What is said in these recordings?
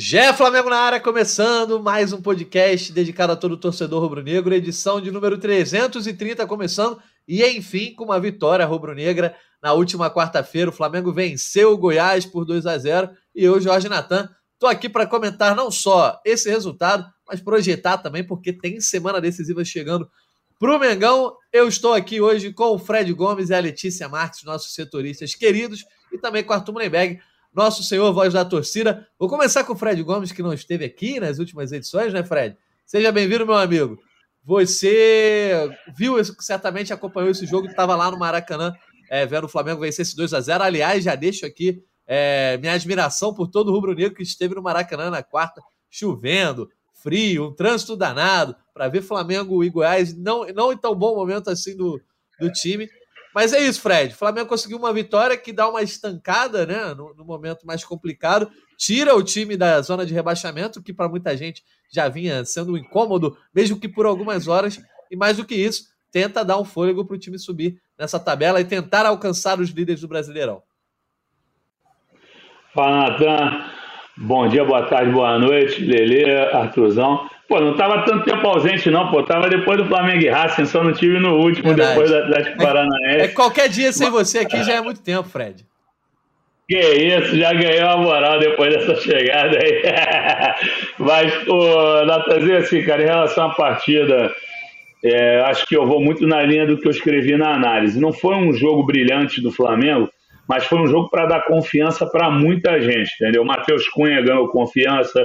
Jé Flamengo na área, começando mais um podcast dedicado a todo torcedor rubro-negro, edição de número 330 começando, e enfim, com uma vitória rubro-negra na última quarta-feira, o Flamengo venceu o Goiás por 2 a 0 e eu, Jorge Natan, estou aqui para comentar não só esse resultado, mas projetar também, porque tem semana decisiva chegando para o Mengão. Eu estou aqui hoje com o Fred Gomes e a Letícia Marques, nossos setoristas queridos, e também com o Arthur Mullenberg, nosso senhor voz da torcida. Vou começar com o Fred Gomes, que não esteve aqui nas últimas edições, né, Fred? Seja bem-vindo, meu amigo. Você viu, certamente acompanhou esse jogo, estava lá no Maracanã, é, vendo o Flamengo vencer esse 2 a 0 Aliás, já deixo aqui é, minha admiração por todo o rubro-negro que esteve no Maracanã na quarta, chovendo, frio, um trânsito danado, para ver Flamengo e Goiás, não, não em tão bom momento assim do, do time. Mas é isso, Fred. O Flamengo conseguiu uma vitória que dá uma estancada, né? No, no momento mais complicado. Tira o time da zona de rebaixamento, que para muita gente já vinha sendo um incômodo, mesmo que por algumas horas. E mais do que isso, tenta dar um fôlego para o time subir nessa tabela e tentar alcançar os líderes do Brasileirão. Fala, Natan. Bom dia, boa tarde, boa noite, Lele, Arthurzão. Pô, não tava tanto tempo ausente, não, pô. Tava depois do Flamengo e Racing, só não tive no último, Verdade. depois do Atlético Paranaense. É, é qualquer dia sem você aqui já é muito tempo, Fred. Que isso, já ganhou a moral depois dessa chegada aí. Mas, pô, Natanzinho, assim, cara, em relação à partida, é, acho que eu vou muito na linha do que eu escrevi na análise. Não foi um jogo brilhante do Flamengo, mas foi um jogo para dar confiança para muita gente, entendeu? O Matheus Cunha ganhou confiança,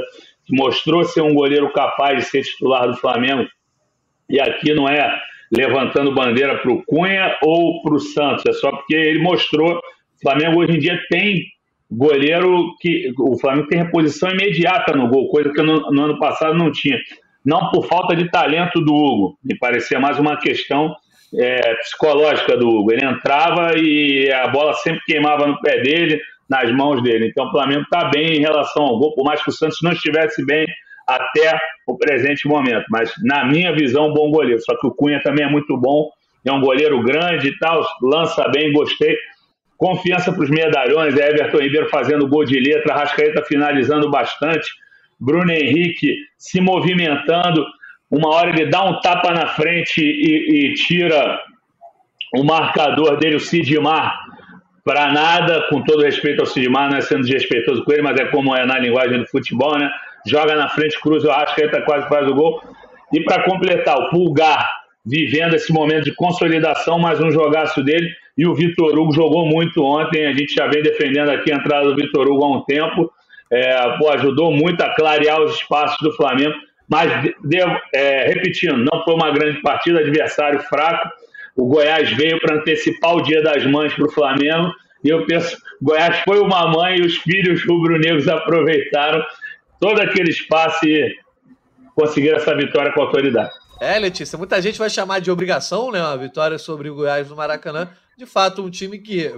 mostrou ser um goleiro capaz de ser titular do Flamengo. E aqui não é levantando bandeira para o Cunha ou para o Santos, é só porque ele mostrou. O Flamengo hoje em dia tem goleiro que. O Flamengo tem reposição imediata no gol, coisa que no, no ano passado não tinha. Não por falta de talento do Hugo, me parecia mais uma questão é, psicológica do Hugo. Ele entrava e a bola sempre queimava no pé dele nas mãos dele. Então o Flamengo está bem em relação ao gol, por mais que o Santos não estivesse bem até o presente momento. Mas, na minha visão, bom goleiro. Só que o Cunha também é muito bom, é um goleiro grande e tal, lança bem, gostei. Confiança para os medalhões, Everton Ribeiro fazendo gol de letra, Rascaeta finalizando bastante, Bruno Henrique se movimentando. Uma hora ele dá um tapa na frente e, e tira o marcador dele, o Sidmar, para nada, com todo respeito ao Sidmar, não é sendo desrespeitoso com ele, mas é como é na linguagem do futebol, né? Joga na frente, cruza, eu acho que ele quase faz o gol. E para completar, o Pulgar vivendo esse momento de consolidação, mais um jogaço dele. E o Vitor Hugo jogou muito ontem, a gente já vem defendendo aqui a entrada do Vitor Hugo há um tempo. É, pô, ajudou muito a clarear os espaços do Flamengo. Mas, devo, é, repetindo, não foi uma grande partida, adversário fraco o Goiás veio para antecipar o Dia das Mães para o Flamengo. E eu penso, Goiás foi uma mãe e os filhos rubro-negros aproveitaram todo aquele espaço e conseguiram essa vitória com autoridade. É, Letícia, muita gente vai chamar de obrigação, né, a vitória sobre o Goiás no Maracanã. De fato, um time que,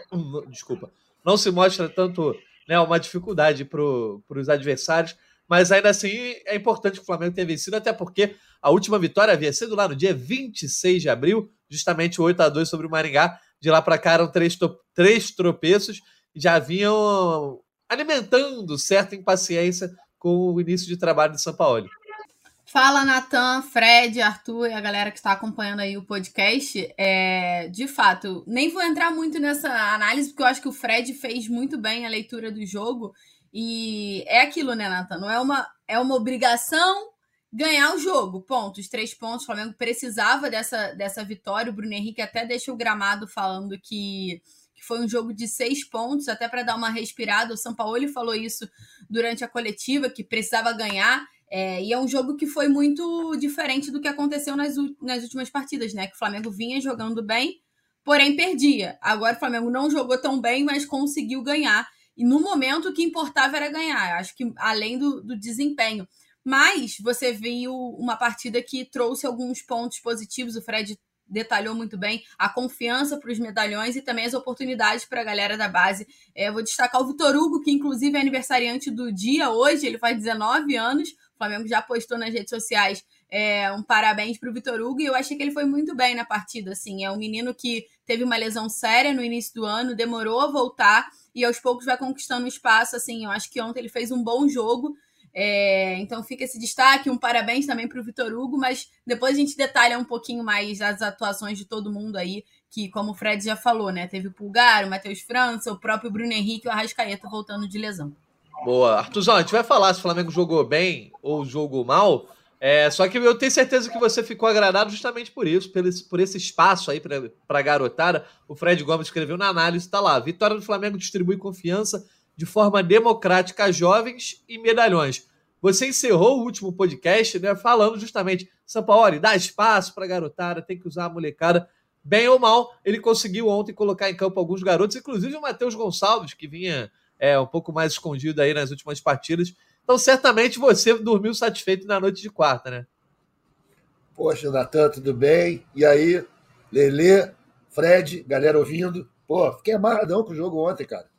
desculpa, não se mostra tanto né, uma dificuldade para os adversários, mas ainda assim é importante que o Flamengo tenha vencido, até porque a última vitória havia sido lá no dia 26 de abril, justamente o 8 a 2 sobre o Maringá. De lá para cá eram três, três tropeços e já vinham alimentando certa impaciência com o início de trabalho de São Paulo. Fala, Natan, Fred, Arthur e a galera que está acompanhando aí o podcast. É, de fato, nem vou entrar muito nessa análise, porque eu acho que o Fred fez muito bem a leitura do jogo. E é aquilo, né, Natan? Não é uma, é uma obrigação ganhar o jogo. Ponto. Os três pontos. O Flamengo precisava dessa, dessa vitória. O Bruno Henrique até deixa o gramado falando que, que foi um jogo de seis pontos, até para dar uma respirada. O São Paulo falou isso durante a coletiva, que precisava ganhar. É, e é um jogo que foi muito diferente do que aconteceu nas, nas últimas partidas, né? Que o Flamengo vinha jogando bem, porém perdia. Agora o Flamengo não jogou tão bem, mas conseguiu ganhar. E no momento o que importava era ganhar. Acho que além do, do desempenho. Mas você viu uma partida que trouxe alguns pontos positivos. O Fred detalhou muito bem a confiança para os medalhões e também as oportunidades para a galera da base. É, vou destacar o Vitor Hugo, que inclusive é aniversariante do dia hoje, ele faz 19 anos. O Flamengo já postou nas redes sociais é, um parabéns para o Vitor Hugo e eu achei que ele foi muito bem na partida. Assim, é um menino que teve uma lesão séria no início do ano, demorou a voltar e aos poucos vai conquistando espaço. Assim, eu acho que ontem ele fez um bom jogo. É, então fica esse destaque, um parabéns também para o Vitor Hugo, mas depois a gente detalha um pouquinho mais as atuações de todo mundo aí, que como o Fred já falou, né? Teve o Pulgar, o Matheus França, o próprio Bruno Henrique e o Arrascaeta voltando de lesão. Boa. Artuzão, a gente vai falar se o Flamengo jogou bem ou jogou mal. É, só que eu tenho certeza que você ficou agradado justamente por isso, por esse, por esse espaço aí para a garotada. O Fred Gomes escreveu na análise, está lá. Vitória do Flamengo distribui confiança de forma democrática a jovens e medalhões. Você encerrou o último podcast né, falando justamente, Sampaoli, dá espaço para a garotada, tem que usar a molecada. Bem ou mal, ele conseguiu ontem colocar em campo alguns garotos, inclusive o Matheus Gonçalves, que vinha é, um pouco mais escondido aí nas últimas partidas então, certamente você dormiu satisfeito na noite de quarta, né? Poxa, Natan, tudo bem? E aí, Lele, Fred, galera ouvindo? Pô, fiquei amarradão com o jogo ontem, cara.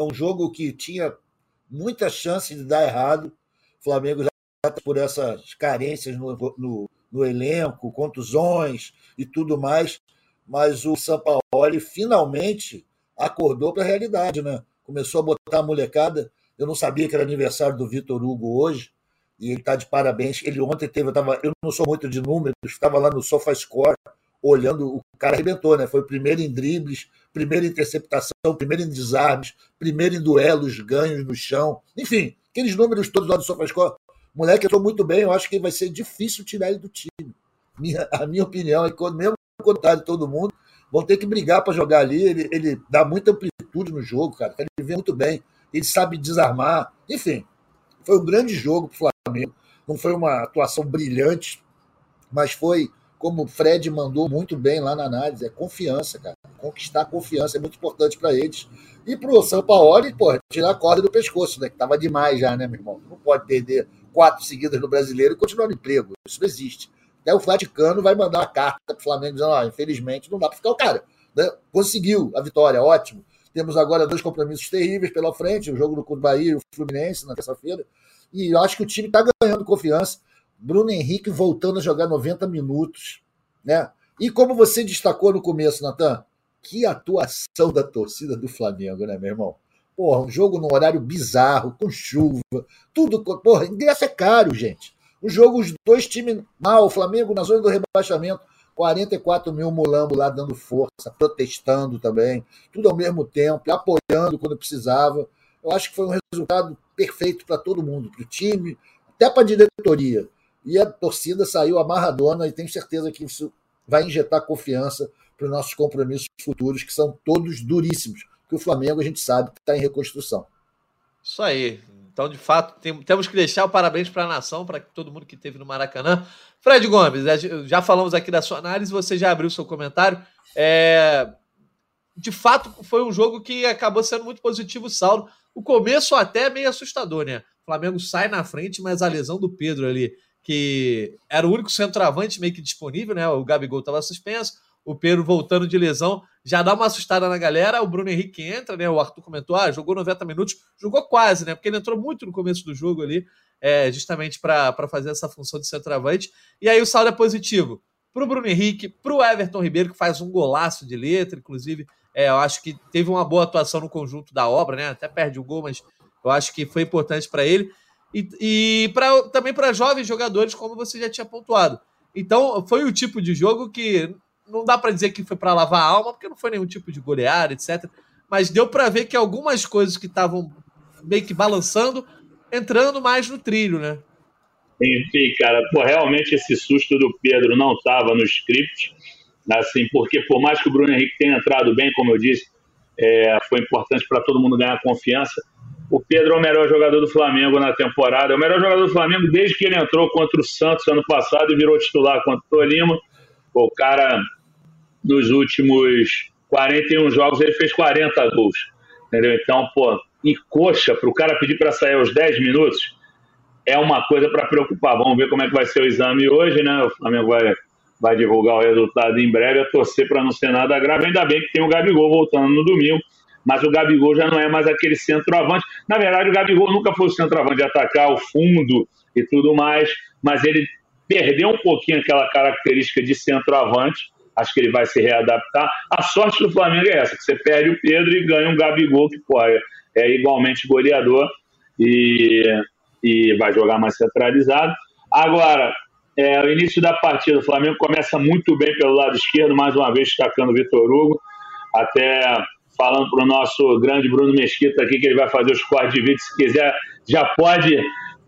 É um jogo que tinha muita chance de dar errado. O Flamengo já tá por essas carências no, no, no elenco, contusões e tudo mais. Mas o Sampaoli finalmente acordou para a realidade, né? Começou a botar a molecada eu não sabia que era aniversário do Vitor Hugo hoje, e ele está de parabéns. Ele ontem teve, eu, tava, eu não sou muito de números, estava lá no SofaScore, olhando, o cara arrebentou, né? Foi o primeiro em dribles, primeiro em interceptação, primeiro em desarmes, primeiro em duelos, ganhos no chão. Enfim, aqueles números todos lá do SofaScore. Moleque, eu estou muito bem, eu acho que vai ser difícil tirar ele do time. Minha, a minha opinião é que, mesmo tá de todo mundo, vão ter que brigar para jogar ali. Ele, ele dá muita amplitude no jogo, cara. Ele vem muito bem ele sabe desarmar. Enfim, foi um grande jogo para o Flamengo. Não foi uma atuação brilhante, mas foi, como o Fred mandou muito bem lá na análise, é confiança, cara. Conquistar confiança é muito importante para eles. E para o São Paulo, pô, tirar a corda do pescoço, né? Que estava demais já, né, meu irmão? Não pode perder quatro seguidas no brasileiro e continuar no emprego. Isso não existe. Até o Vaticano vai mandar uma carta para o Flamengo dizendo: ah, infelizmente, não dá para ficar o cara. Né? Conseguiu a vitória, ótimo. Temos agora dois compromissos terríveis pela frente, o jogo do Bahia e o Fluminense na terça-feira. E eu acho que o time está ganhando confiança. Bruno Henrique voltando a jogar 90 minutos. Né? E como você destacou no começo, Natan, que atuação da torcida do Flamengo, né, meu irmão? Porra, um jogo num horário bizarro, com chuva, tudo. Porra, ingresso é caro, gente. O jogo, os dois times mal, o Flamengo na zona do rebaixamento, 44 mil mulambo lá dando força, protestando também, tudo ao mesmo tempo, apoiando quando precisava. Eu acho que foi um resultado perfeito para todo mundo, para o time, até para a diretoria. E a torcida saiu amarradona e tenho certeza que isso vai injetar confiança para os nossos compromissos futuros, que são todos duríssimos, que o Flamengo a gente sabe está em reconstrução. Isso aí. Então, de fato, tem, temos que deixar o parabéns para a nação, para todo mundo que esteve no Maracanã. Fred Gomes, já falamos aqui da sua análise, você já abriu seu comentário. É, de fato, foi um jogo que acabou sendo muito positivo o saldo. O começo até meio assustador, né? O Flamengo sai na frente, mas a lesão do Pedro ali, que era o único centroavante meio que disponível, né? O Gabigol estava suspenso o Pedro voltando de lesão, já dá uma assustada na galera. O Bruno Henrique entra, né? O Arthur comentou, ah, jogou 90 minutos, jogou quase, né? Porque ele entrou muito no começo do jogo ali, é, justamente para fazer essa função de centroavante. E aí o saldo é positivo para o Bruno Henrique, para o Everton Ribeiro, que faz um golaço de letra, inclusive. É, eu acho que teve uma boa atuação no conjunto da obra, né? Até perde o gol, mas eu acho que foi importante para ele. E, e pra, também para jovens jogadores, como você já tinha pontuado. Então, foi o tipo de jogo que não dá para dizer que foi para lavar a alma, porque não foi nenhum tipo de goleada, etc. Mas deu para ver que algumas coisas que estavam meio que balançando, entrando mais no trilho, né? Enfim, cara, pô, realmente esse susto do Pedro não estava no script, assim, porque por mais que o Bruno Henrique tenha entrado bem, como eu disse, é, foi importante para todo mundo ganhar confiança. O Pedro é o melhor jogador do Flamengo na temporada, é o melhor jogador do Flamengo desde que ele entrou contra o Santos ano passado e virou titular contra o Tolima. O cara nos últimos 41 jogos ele fez 40 gols. Entendeu? Então, pô, e coxa, para o cara pedir para sair aos 10 minutos, é uma coisa para preocupar. Vamos ver como é que vai ser o exame hoje, né? O Flamengo vai, vai divulgar o resultado em breve, a torcer para não ser nada grave. Ainda bem que tem o Gabigol voltando no domingo, mas o Gabigol já não é mais aquele centroavante. Na verdade, o Gabigol nunca foi o centroavante de atacar o fundo e tudo mais, mas ele perdeu um pouquinho aquela característica de centroavante. Acho que ele vai se readaptar. A sorte do Flamengo é essa: que você perde o Pedro e ganha um Gabigol, que pô, é, é igualmente goleador e, e vai jogar mais centralizado. Agora, é, o início da partida, o Flamengo começa muito bem pelo lado esquerdo, mais uma vez destacando o Vitor Hugo, até falando para o nosso grande Bruno Mesquita aqui que ele vai fazer os cortes de vídeo, se quiser, já pode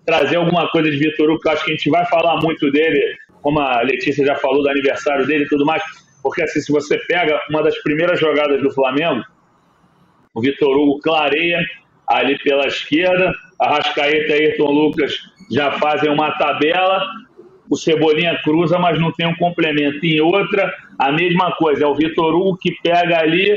trazer alguma coisa de Vitor Hugo, que acho que a gente vai falar muito dele, como a Letícia já falou do aniversário dele e tudo mais, porque assim, se você pega uma das primeiras jogadas do Flamengo, o Vitor Hugo clareia ali pela esquerda, a Rascaeta e Ayrton Lucas já fazem uma tabela, o Cebolinha cruza, mas não tem um complemento. Em outra, a mesma coisa, é o Vitor Hugo que pega ali,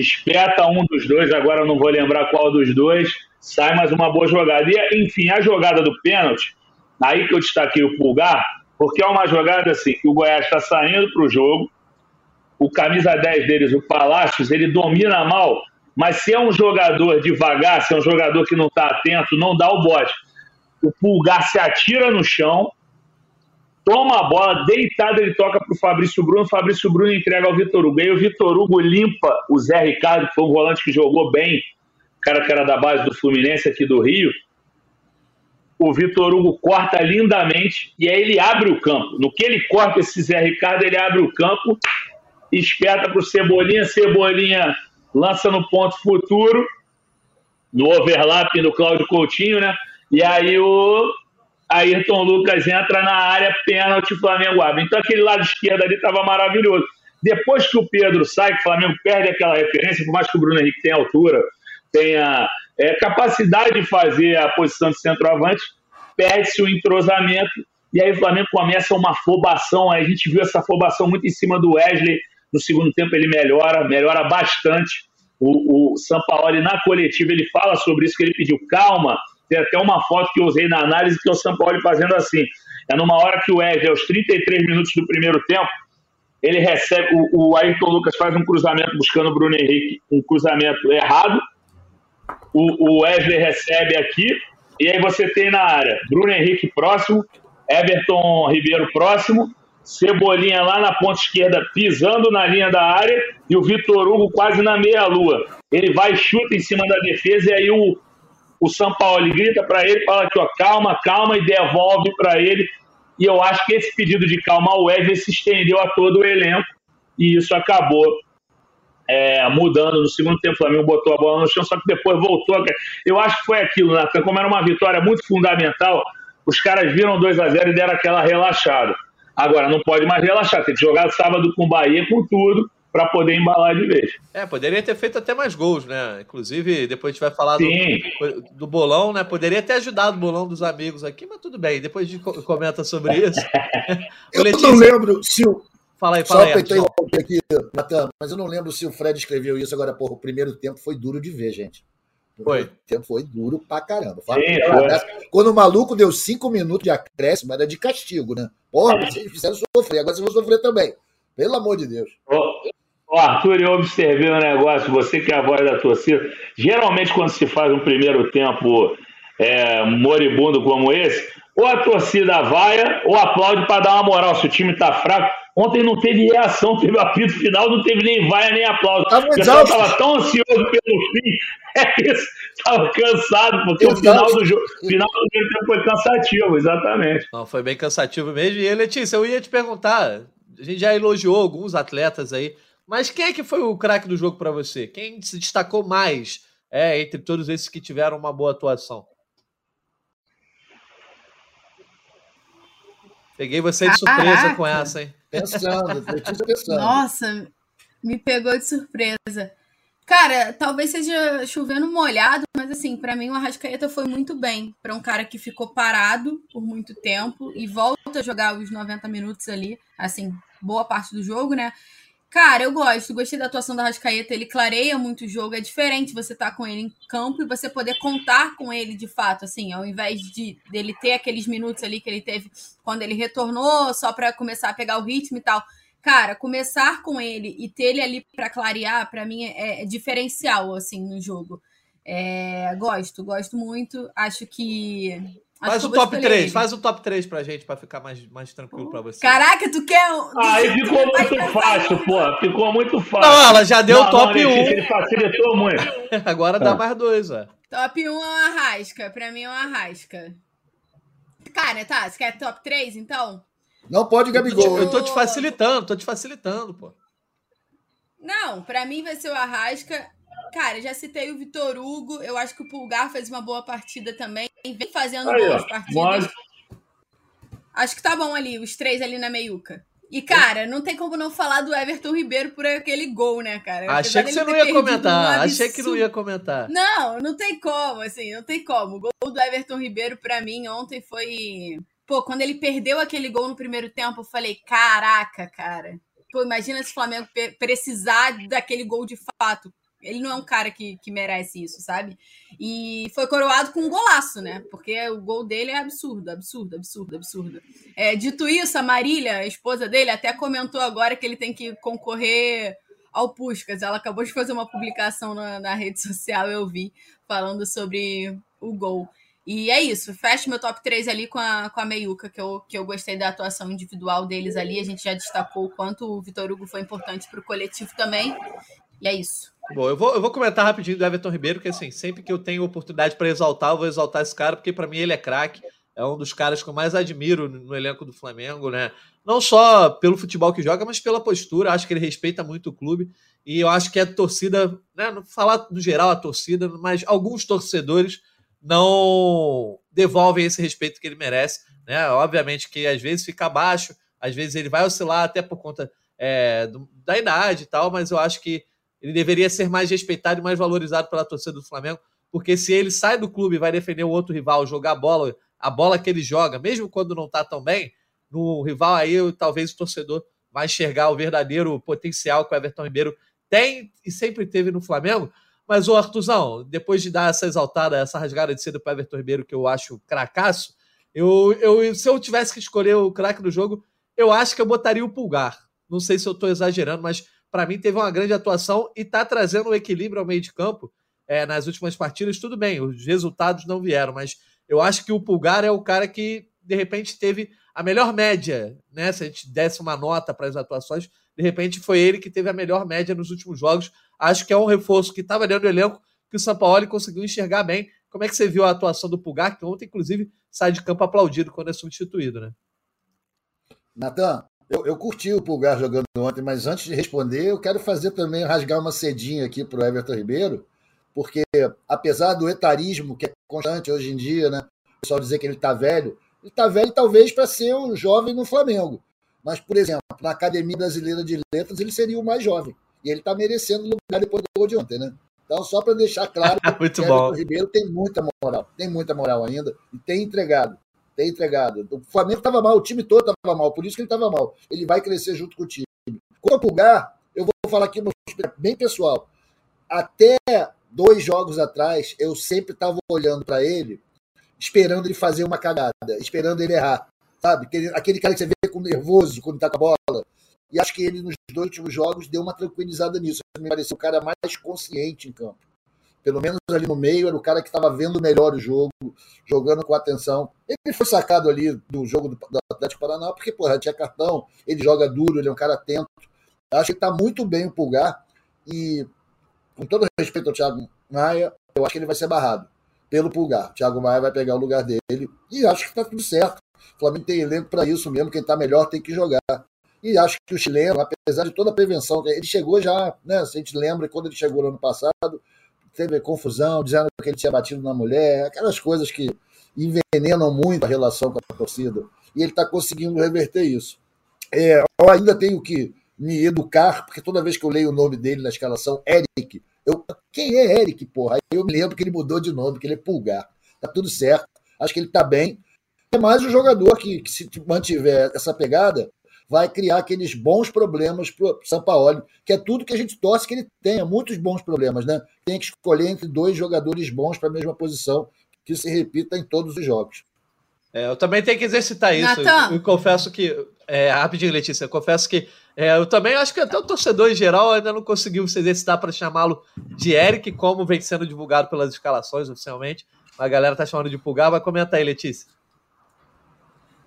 espeta um dos dois, agora eu não vou lembrar qual dos dois, sai mais uma boa jogada. E, enfim, a jogada do pênalti, aí que eu destaquei o Pulgar, porque é uma jogada assim, que o Goiás está saindo para o jogo, o camisa 10 deles, o Palácios, ele domina mal, mas se é um jogador devagar, se é um jogador que não está atento, não dá o bote. O Pulgar se atira no chão, toma a bola, deitado ele toca para o Fabrício Bruno, Fabrício Bruno entrega ao Vitor Hugo. E o Vitor Hugo limpa o Zé Ricardo, que foi um volante que jogou bem, cara que era da base do Fluminense aqui do Rio. O Vitor Hugo corta lindamente e aí ele abre o campo. No que ele corta esse Zé Ricardo, ele abre o campo, esperta para o Cebolinha, Cebolinha lança no ponto futuro, no overlap do Cláudio Coutinho, né? E aí o Ayrton Lucas entra na área, pênalti, Flamengo abre. Então aquele lado esquerdo ali estava maravilhoso. Depois que o Pedro sai, que o Flamengo perde aquela referência, por mais que o Bruno Henrique tenha altura, tenha é, capacidade de fazer a posição de centroavante, perde-se o entrosamento e aí o Flamengo começa uma afobação. A gente viu essa afobação muito em cima do Wesley. No segundo tempo ele melhora, melhora bastante. O, o Sampaoli, na coletiva, ele fala sobre isso, que ele pediu calma, tem até uma foto que eu usei na análise que é o São Paulo fazendo assim. É numa hora que o Wesley, aos 33 minutos do primeiro tempo, ele recebe. O, o Ayrton Lucas faz um cruzamento buscando o Bruno Henrique, um cruzamento errado. O, o Wesley recebe aqui, e aí você tem na área Bruno Henrique próximo, Everton Ribeiro próximo, Cebolinha lá na ponta esquerda pisando na linha da área e o Vitor Hugo quase na meia-lua. Ele vai chuta em cima da defesa e aí o, o São Paulo grita para ele, fala aqui, ó, calma, calma, e devolve para ele. E eu acho que esse pedido de calma ao Wesley se estendeu a todo o elenco, e isso acabou é, mudando. No segundo tempo, o Flamengo botou a bola no chão, só que depois voltou. Eu acho que foi aquilo, Natan, como era uma vitória muito fundamental, os caras viram 2 a 0 e deram aquela relaxada. Agora, não pode mais relaxar, tem que jogar sábado com o Bahia com tudo para poder embalar de vez. É, poderia ter feito até mais gols, né? Inclusive, depois a gente vai falar do, do, bolão, né? Poderia ter ajudado o bolão dos amigos aqui, mas tudo bem, depois a gente comenta sobre isso. eu Letícia... não lembro se o. Fala aí, fala Só aí. aqui, Natan, mas eu não lembro se o Fred escreveu isso agora, porra, o primeiro tempo foi duro de ver, gente. Foi. O tempo foi duro pra caramba. Sim, Quando o maluco deu cinco minutos de acréscimo, era de castigo, né? Porra, vocês fizeram sofrer, agora vocês vão sofrer também. Pelo amor de Deus. Ô, Arthur, eu observei um negócio, você que é a voz da torcida. Geralmente, quando se faz um primeiro tempo é, moribundo como esse, ou a torcida vaia ou aplaude para dar uma moral se o time está fraco. Ontem não teve reação, teve apito final, não teve nem vaia nem aplauso. Tá o pessoal estava tão ansioso pelo fim, é isso, estava cansado, porque Exato. o final do jogo, final do tempo foi cansativo, exatamente. Não, foi bem cansativo mesmo. E Letícia, eu ia te perguntar, a gente já elogiou alguns atletas aí. Mas quem é que foi o craque do jogo para você? Quem se destacou mais é, entre todos esses que tiveram uma boa atuação? Peguei você de surpresa Caraca. com essa, hein? Pensando, pensando. Nossa, me pegou de surpresa. Cara, talvez seja chovendo molhado, mas assim, para mim o Arrascaeta foi muito bem. Para um cara que ficou parado por muito tempo e volta a jogar os 90 minutos ali, assim, boa parte do jogo, né? Cara, eu gosto, gostei da atuação da Rascaeta, ele clareia muito o jogo, é diferente você estar tá com ele em campo e você poder contar com ele de fato, assim, ao invés de dele ter aqueles minutos ali que ele teve quando ele retornou, só para começar a pegar o ritmo e tal. Cara, começar com ele e ter ele ali para clarear, para mim é, é, diferencial assim no jogo. É, gosto, gosto muito. Acho que Faz o top 3, ele. faz o top 3 pra gente, pra ficar mais, mais tranquilo pra você. Caraca, tu quer. Aí ficou muito fácil, pô. Ficou muito fácil. Não, ela já deu o top 1. Ele facilitou muito. Agora dá é. mais dois, ó. Top 1 é uma arrasca. Pra mim é uma arrasca. Cara, tá. Você quer top 3, então? Não pode, Gabigol. Eu tô te facilitando, tô te facilitando, pô. Não, pra mim vai ser o Arrasca. Cara, já citei o Vitor Hugo. Eu acho que o Pulgar fez uma boa partida também. Vem fazendo Aí, boas ó, partidas. Mas... Acho que tá bom ali, os três ali na meiuca. E, cara, não tem como não falar do Everton Ribeiro por aquele gol, né, cara? Achei que você não ia comentar. Um Achei que não ia comentar. Não, não tem como, assim, não tem como. O gol do Everton Ribeiro, para mim, ontem foi. Pô, quando ele perdeu aquele gol no primeiro tempo, eu falei: caraca, cara. Pô, imagina se o Flamengo precisar daquele gol de fato. Ele não é um cara que, que merece isso, sabe? E foi coroado com um golaço, né? Porque o gol dele é absurdo, absurdo, absurdo, absurdo. É, dito isso, a Marília, a esposa dele, até comentou agora que ele tem que concorrer ao Puscas. Ela acabou de fazer uma publicação na, na rede social, eu vi, falando sobre o gol. E é isso, fecho meu top 3 ali com a, com a Meiuca, que eu, que eu gostei da atuação individual deles ali. A gente já destacou o quanto o Vitor Hugo foi importante para o coletivo também. E é isso. Bom, eu vou, eu vou comentar rapidinho do Everton Ribeiro, que assim, sempre que eu tenho oportunidade para exaltar, eu vou exaltar esse cara, porque para mim ele é craque. É um dos caras que eu mais admiro no elenco do Flamengo, né? Não só pelo futebol que joga, mas pela postura. Acho que ele respeita muito o clube. E eu acho que a torcida, né? Não falar no geral a torcida, mas alguns torcedores não devolvem esse respeito que ele merece. Né? Obviamente que às vezes fica abaixo, às vezes ele vai oscilar até por conta é, da idade e tal, mas eu acho que ele deveria ser mais respeitado e mais valorizado pela torcida do Flamengo, porque se ele sai do clube e vai defender o outro rival, jogar a bola, a bola que ele joga, mesmo quando não está tão bem, no rival aí talvez o torcedor vai enxergar o verdadeiro potencial que o Everton Ribeiro tem e sempre teve no Flamengo, mas, o Artuzão, depois de dar essa exaltada, essa rasgada de cedo para Everton Ribeiro, que eu acho cracaço, eu, eu, se eu tivesse que escolher o craque do jogo, eu acho que eu botaria o Pulgar. Não sei se eu estou exagerando, mas para mim teve uma grande atuação e está trazendo um equilíbrio ao meio de campo é, nas últimas partidas. Tudo bem, os resultados não vieram, mas eu acho que o Pulgar é o cara que, de repente, teve a melhor média, né? Se a gente desse uma nota para as atuações, de repente foi ele que teve a melhor média nos últimos jogos Acho que é um reforço que estava dentro do elenco que o Sampaoli conseguiu enxergar bem. Como é que você viu a atuação do Pulgar, que ontem, inclusive, sai de campo aplaudido quando é substituído, né? Natan, eu, eu curti o Pulgar jogando ontem, mas antes de responder, eu quero fazer também, rasgar uma cedinha aqui para o Everton Ribeiro, porque apesar do etarismo que é constante hoje em dia, né? O pessoal dizer que ele está velho, ele está velho talvez para ser um jovem no Flamengo. Mas, por exemplo, na Academia Brasileira de Letras, ele seria o mais jovem. E ele está merecendo lugar depois do gol de ontem, né? Então, só para deixar claro, o Ribeiro tem muita moral, tem muita moral ainda e tem entregado. Tem entregado. O Flamengo estava mal, o time todo estava mal, por isso que ele estava mal. Ele vai crescer junto com o time. Quanto ao Pulgar, eu vou falar aqui bem pessoal. Até dois jogos atrás, eu sempre estava olhando para ele, esperando ele fazer uma cagada, esperando ele errar. Sabe? Aquele, aquele cara que você vê com nervoso quando está com a bola. E acho que ele, nos dois últimos jogos, deu uma tranquilizada nisso. Me pareceu o cara mais consciente em campo. Pelo menos ali no meio, era o cara que estava vendo melhor o jogo, jogando com atenção. Ele foi sacado ali do jogo do, Atlético Paraná, porque, porra, tinha cartão, ele joga duro, ele é um cara atento. Acho que está muito bem o Pulgar. E, com todo respeito ao Thiago Maia, eu acho que ele vai ser barrado pelo Pulgar. O Thiago Maia vai pegar o lugar dele. E acho que está tudo certo. O Flamengo tem elenco para isso mesmo. Quem está melhor tem que jogar. E acho que o chileno, apesar de toda a prevenção, ele chegou já, né? Se a gente lembra, quando ele chegou no ano passado, teve confusão, dizendo que ele tinha batido na mulher, aquelas coisas que envenenam muito a relação com a torcida. E ele está conseguindo reverter isso. É, eu ainda tenho que me educar, porque toda vez que eu leio o nome dele na escalação, Eric, eu, quem é Eric, porra? Eu me lembro que ele mudou de nome, que ele é Pulgar. Tá tudo certo. Acho que ele tá bem. É mais um jogador que, que se mantiver essa pegada, vai criar aqueles bons problemas para o Sampaoli, que é tudo que a gente torce que ele tenha, muitos bons problemas, né? Tem que escolher entre dois jogadores bons para a mesma posição, que se repita em todos os jogos. É, eu também tenho que exercitar isso. Eu, eu, confesso que. É, rapidinho, Letícia, eu confesso que é, eu também acho que até o torcedor em geral ainda não conseguiu se exercitar para chamá-lo de Eric, como vem sendo divulgado pelas escalações oficialmente. A galera tá chamando de Pulgar, vai comentar aí, Letícia.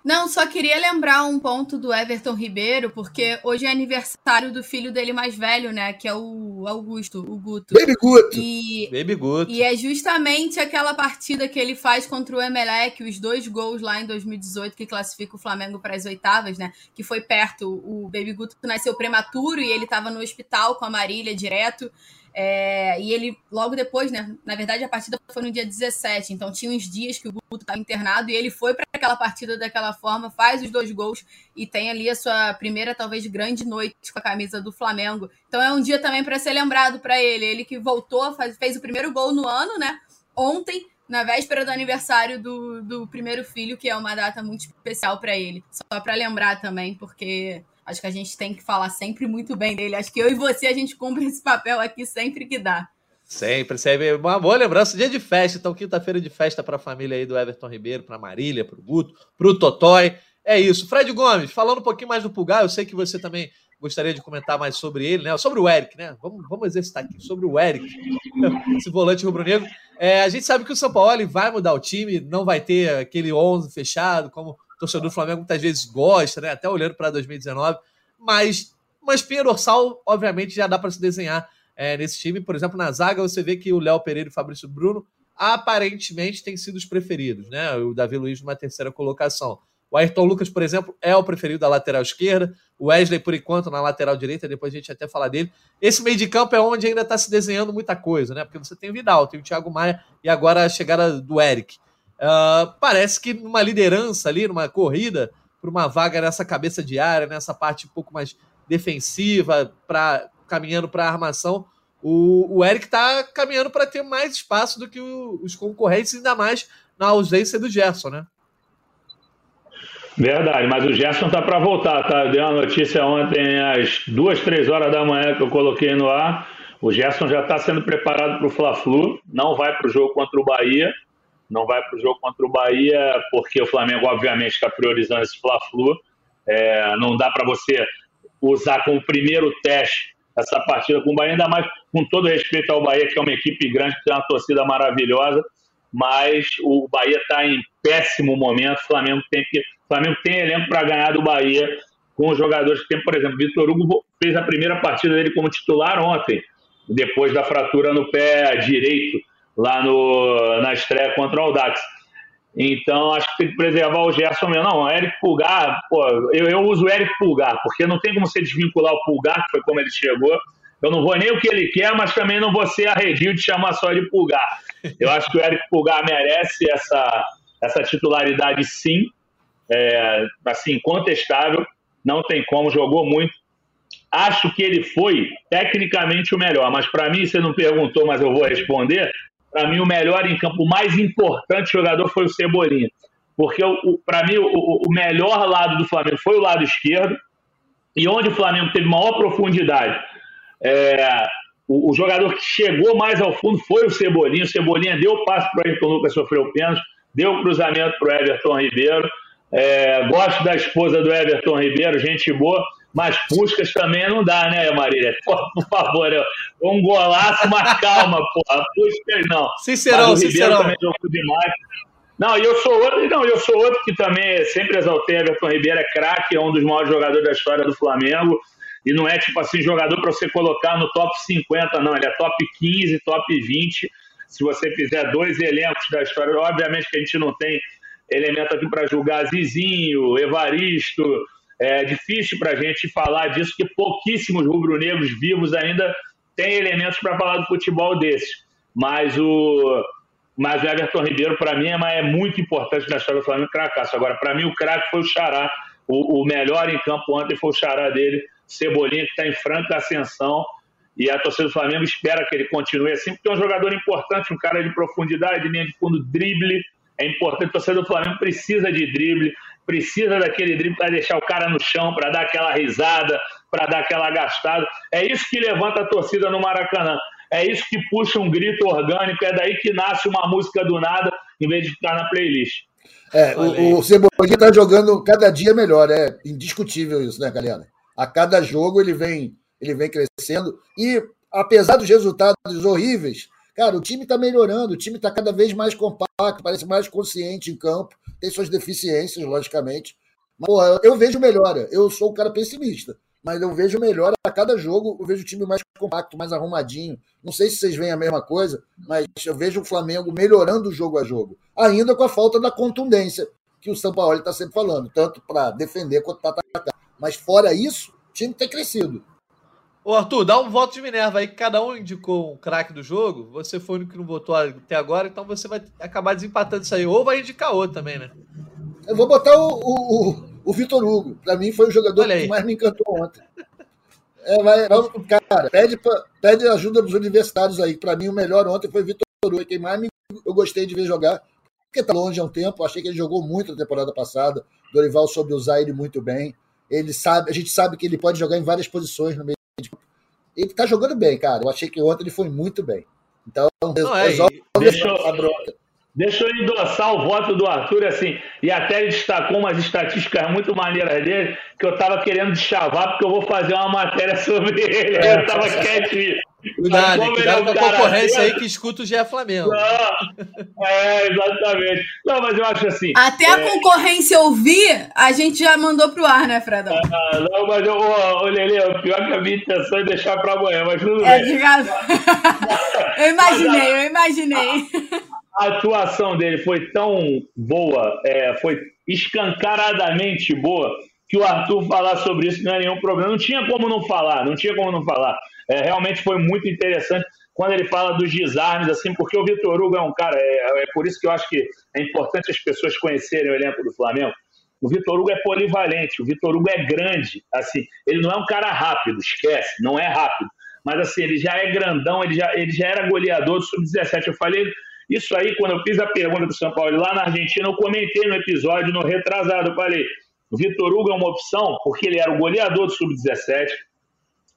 Não, só queria lembrar um ponto do Everton Ribeiro, porque hoje é aniversário do filho dele mais velho, né? Que é o Augusto, o Guto. Baby Guto. E, Baby Guto. e é justamente aquela partida que ele faz contra o Emelec, os dois gols lá em 2018 que classifica o Flamengo para as oitavas, né? Que foi perto. O Baby Guto nasceu prematuro e ele estava no hospital com a Marília direto. É, e ele, logo depois, né? Na verdade, a partida foi no dia 17, então tinha uns dias que o Guto estava internado e ele foi para aquela partida daquela forma, faz os dois gols e tem ali a sua primeira, talvez, grande noite com a camisa do Flamengo. Então é um dia também para ser lembrado para ele. Ele que voltou, faz, fez o primeiro gol no ano, né? Ontem, na véspera do aniversário do, do primeiro filho, que é uma data muito especial para ele. Só para lembrar também, porque Acho que a gente tem que falar sempre muito bem dele. Acho que eu e você a gente cumpre esse papel aqui sempre que dá. Sempre, sempre. Uma boa lembrança. Dia de festa, então, quinta-feira de festa para a família aí do Everton Ribeiro, para Marília, para o Guto, para o Totói. É isso. Fred Gomes, falando um pouquinho mais do Pulgar, eu sei que você também gostaria de comentar mais sobre ele, né? Sobre o Eric, né? Vamos, vamos exercitar aqui sobre o Eric, esse volante rubro-negro. É, a gente sabe que o São Paulo vai mudar o time, não vai ter aquele 11 fechado, como torcedor do Flamengo muitas vezes gosta, né? Até olhando para 2019. Mas uma espinha dorsal, obviamente, já dá para se desenhar é, nesse time. Por exemplo, na zaga, você vê que o Léo Pereira e o Fabrício Bruno aparentemente têm sido os preferidos, né? O Davi Luiz numa terceira colocação. O Ayrton Lucas, por exemplo, é o preferido da lateral esquerda. O Wesley, por enquanto, na lateral direita. Depois a gente até fala dele. Esse meio de campo é onde ainda está se desenhando muita coisa, né? Porque você tem o Vidal, tem o Thiago Maia e agora a chegada do Eric. Uh, parece que numa liderança ali, numa corrida, por uma vaga nessa cabeça de área, nessa parte um pouco mais defensiva, pra, caminhando para a armação, o, o Eric está caminhando para ter mais espaço do que o, os concorrentes, ainda mais na ausência do Gerson, né? Verdade, mas o Gerson tá para voltar, tá? Deu uma notícia ontem às duas, três horas da manhã que eu coloquei no ar. O Gerson já está sendo preparado para o Fla-Flu, não vai para o jogo contra o Bahia não vai para o jogo contra o Bahia, porque o Flamengo, obviamente, está priorizando esse Fla-Flu. É, não dá para você usar como primeiro teste essa partida com o Bahia, ainda mais com todo respeito ao Bahia, que é uma equipe grande, que tem uma torcida maravilhosa, mas o Bahia está em péssimo momento. O Flamengo tem que. Flamengo tem elenco para ganhar do Bahia com os jogadores que tem, por exemplo, Vitor Hugo fez a primeira partida dele como titular ontem, depois da fratura no pé direito lá no, na estreia contra o Audax. Então, acho que tem que preservar o Gerson mesmo. Não, Eric Pulgar, pô, eu, eu uso o Eric Pulgar, porque não tem como você desvincular o Pulgar, que foi como ele chegou. Eu não vou nem o que ele quer, mas também não vou ser arredio de chamar só de Pulgar. Eu acho que o Eric Pulgar merece essa, essa titularidade, sim. É, assim, contestável. Não tem como, jogou muito. Acho que ele foi tecnicamente o melhor, mas para mim, você não perguntou, mas eu vou responder. Para mim, o melhor em campo, o mais importante jogador foi o Cebolinha. Porque, para mim, o, o, melhor lado do Flamengo foi o lado esquerdo. E onde o Flamengo teve maior profundidade, é, o, o, jogador que chegou mais ao fundo foi o Cebolinha. O Cebolinha deu o passe para o Ayrton Lucas, sofreu pênalti, deu o cruzamento para o Everton Ribeiro. É, gosto da esposa do Everton Ribeiro, gente boa. Mas Puscas também não dá, né, Marília? Por, favor, um golaço, mas calma, porra. Puscas não. Sincerão, mas o sincerão. também jogou demais. Não, e eu sou outro, não, eu sou outro que também sempre exaltei Everton Ribeiro, é craque, é um dos maiores jogadores da história do Flamengo. E não é tipo assim, jogador para você colocar no top 50, não. Ele é top 15, top 20. Se você fizer dois elencos da história, obviamente que a gente não tem elemento aqui para julgar Zizinho, Evaristo, é difícil para a gente falar disso, porque pouquíssimos rubro-negros vivos ainda têm elementos para falar do futebol desse. Mas o, mas o Everton Ribeiro, para mim, é, é, muito importante na história do Flamengo cracaço. Agora, para mim, o craque foi o Xará. O, o, melhor em campo ontem foi o Xará dele, Cebolinha, que está em franca ascensão. E a torcida do Flamengo espera que ele continue assim, porque é um jogador importante, um cara de profundidade, linha de fundo, drible. É importante, a torcida do Flamengo precisa de drible, precisa daquele drible para deixar o cara no chão, para dar aquela risada, para dar aquela gastada. É isso que levanta a torcida no Maracanã. É isso que puxa um grito orgânico, é daí que nasce uma música do nada, em vez de ficar na playlist. É, o, o Cebolinha está jogando cada dia melhor, é indiscutível isso, né, galera? A cada jogo ele vem, ele vem crescendo e apesar dos resultados horríveis, cara, o time está melhorando, o time está cada vez mais compacto, parece mais consciente em campo tem suas deficiências, logicamente. Mas, porra, eu vejo melhora. Eu sou um cara pessimista, mas eu vejo melhora a cada jogo. Eu vejo o time mais compacto, mais arrumadinho. Não sei se vocês veem a mesma coisa, mas eu vejo o Flamengo melhorando jogo a jogo. Ainda com a falta da contundência que o São Paulo está sempre falando, tanto para defender quanto para atacar. Mas fora isso, o time tem crescido. Ô Arthur, dá um voto de Minerva aí, que cada um indicou um craque do jogo. Você foi o único que não votou até agora, então você vai acabar desempatando isso aí. Ou vai indicar outro também, né? Eu vou botar o, o, o, Vitor Hugo. Para mim foi o jogador que mais me encantou ontem. É, vai, cara, pede, pede ajuda dos universitários aí. Para mim, o melhor ontem foi o Vitor Hugo. Quem mais me, eu gostei de ver jogar, porque tá longe há um tempo. Achei que ele jogou muito na temporada passada. Dorival soube usar ele muito bem. Ele sabe, a gente sabe que ele pode jogar em várias posições no meio ele tá jogando bem, cara. Eu achei que ontem ele foi muito bem. Então, Não, é, resolve deixa, a bronca. Deixa eu endossar o voto do Arthur, assim, e até ele destacou umas estatísticas muito maneiras dele, que eu tava querendo chavar, porque eu vou fazer uma matéria sobre ele. É, eu tava quietinho. Cuidado, cuidado com a concorrência aí que escuta o GE Flamengo. Não, é, exatamente. Não, mas eu acho assim. Até a é... concorrência ouvir, a gente já mandou pro ar, né, Fredão? Ah, não, mas eu, ô, ô Lelê, o pior que a minha intenção é deixar pra amanhã, mas tudo é, bem. Diga... eu imaginei, eu imaginei. A, a atuação dele foi tão boa, é, foi escancaradamente boa, que o Arthur falar sobre isso não é nenhum problema. Não tinha como não falar, não tinha como não falar. É, realmente foi muito interessante quando ele fala dos desarmes, assim, porque o Vitor Hugo é um cara, é, é, por isso que eu acho que é importante as pessoas conhecerem o elenco do Flamengo. O Vitor Hugo é polivalente, o Vitor Hugo é grande, assim, ele não é um cara rápido, esquece, não é rápido, mas assim, ele já é grandão, ele já, ele já era goleador do Sub-17. Eu falei isso aí quando eu fiz a pergunta do São Paulo lá na Argentina, eu comentei no episódio, no retrasado, eu falei, o Vitor Hugo é uma opção porque ele era o goleador do Sub-17,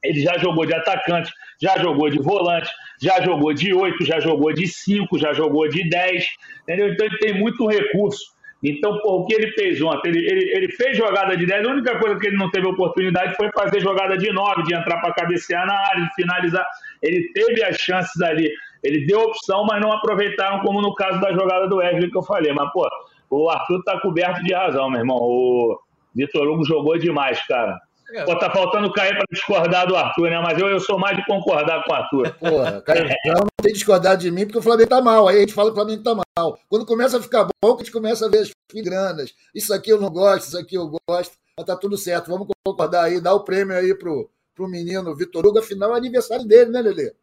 ele já jogou de atacante, já jogou de volante, já jogou de 8, já jogou de 5, já jogou de 10, entendeu? Então ele tem muito recurso. Então, pô, o que ele fez ontem? Ele, ele, ele, fez jogada de 10, a única coisa que ele não teve oportunidade foi fazer jogada de 9, de entrar para cabecear na área, de finalizar. Ele teve as chances ali, ele deu opção, mas não aproveitaram, como no caso da jogada do Wesley que eu falei. Mas, pô, o Arthur tá coberto de razão, meu irmão. O Vitor Hugo jogou demais, cara. Pô, tá faltando o Caio para discordar do Arthur, né? Mas eu, eu sou mais de concordar com o Arthur. Porra, Caio não tem discordado de mim porque o Flamengo tá mal. Aí a gente fala que o Flamengo tá mal. Quando começa a ficar bom, a gente começa a ver as filigranas. Isso aqui eu não gosto, isso aqui eu gosto. Mas tá tudo certo. Vamos concordar aí, dar o prêmio aí pro, pro menino Vitor Hugo. Afinal, é aniversário dele, né, Lelê?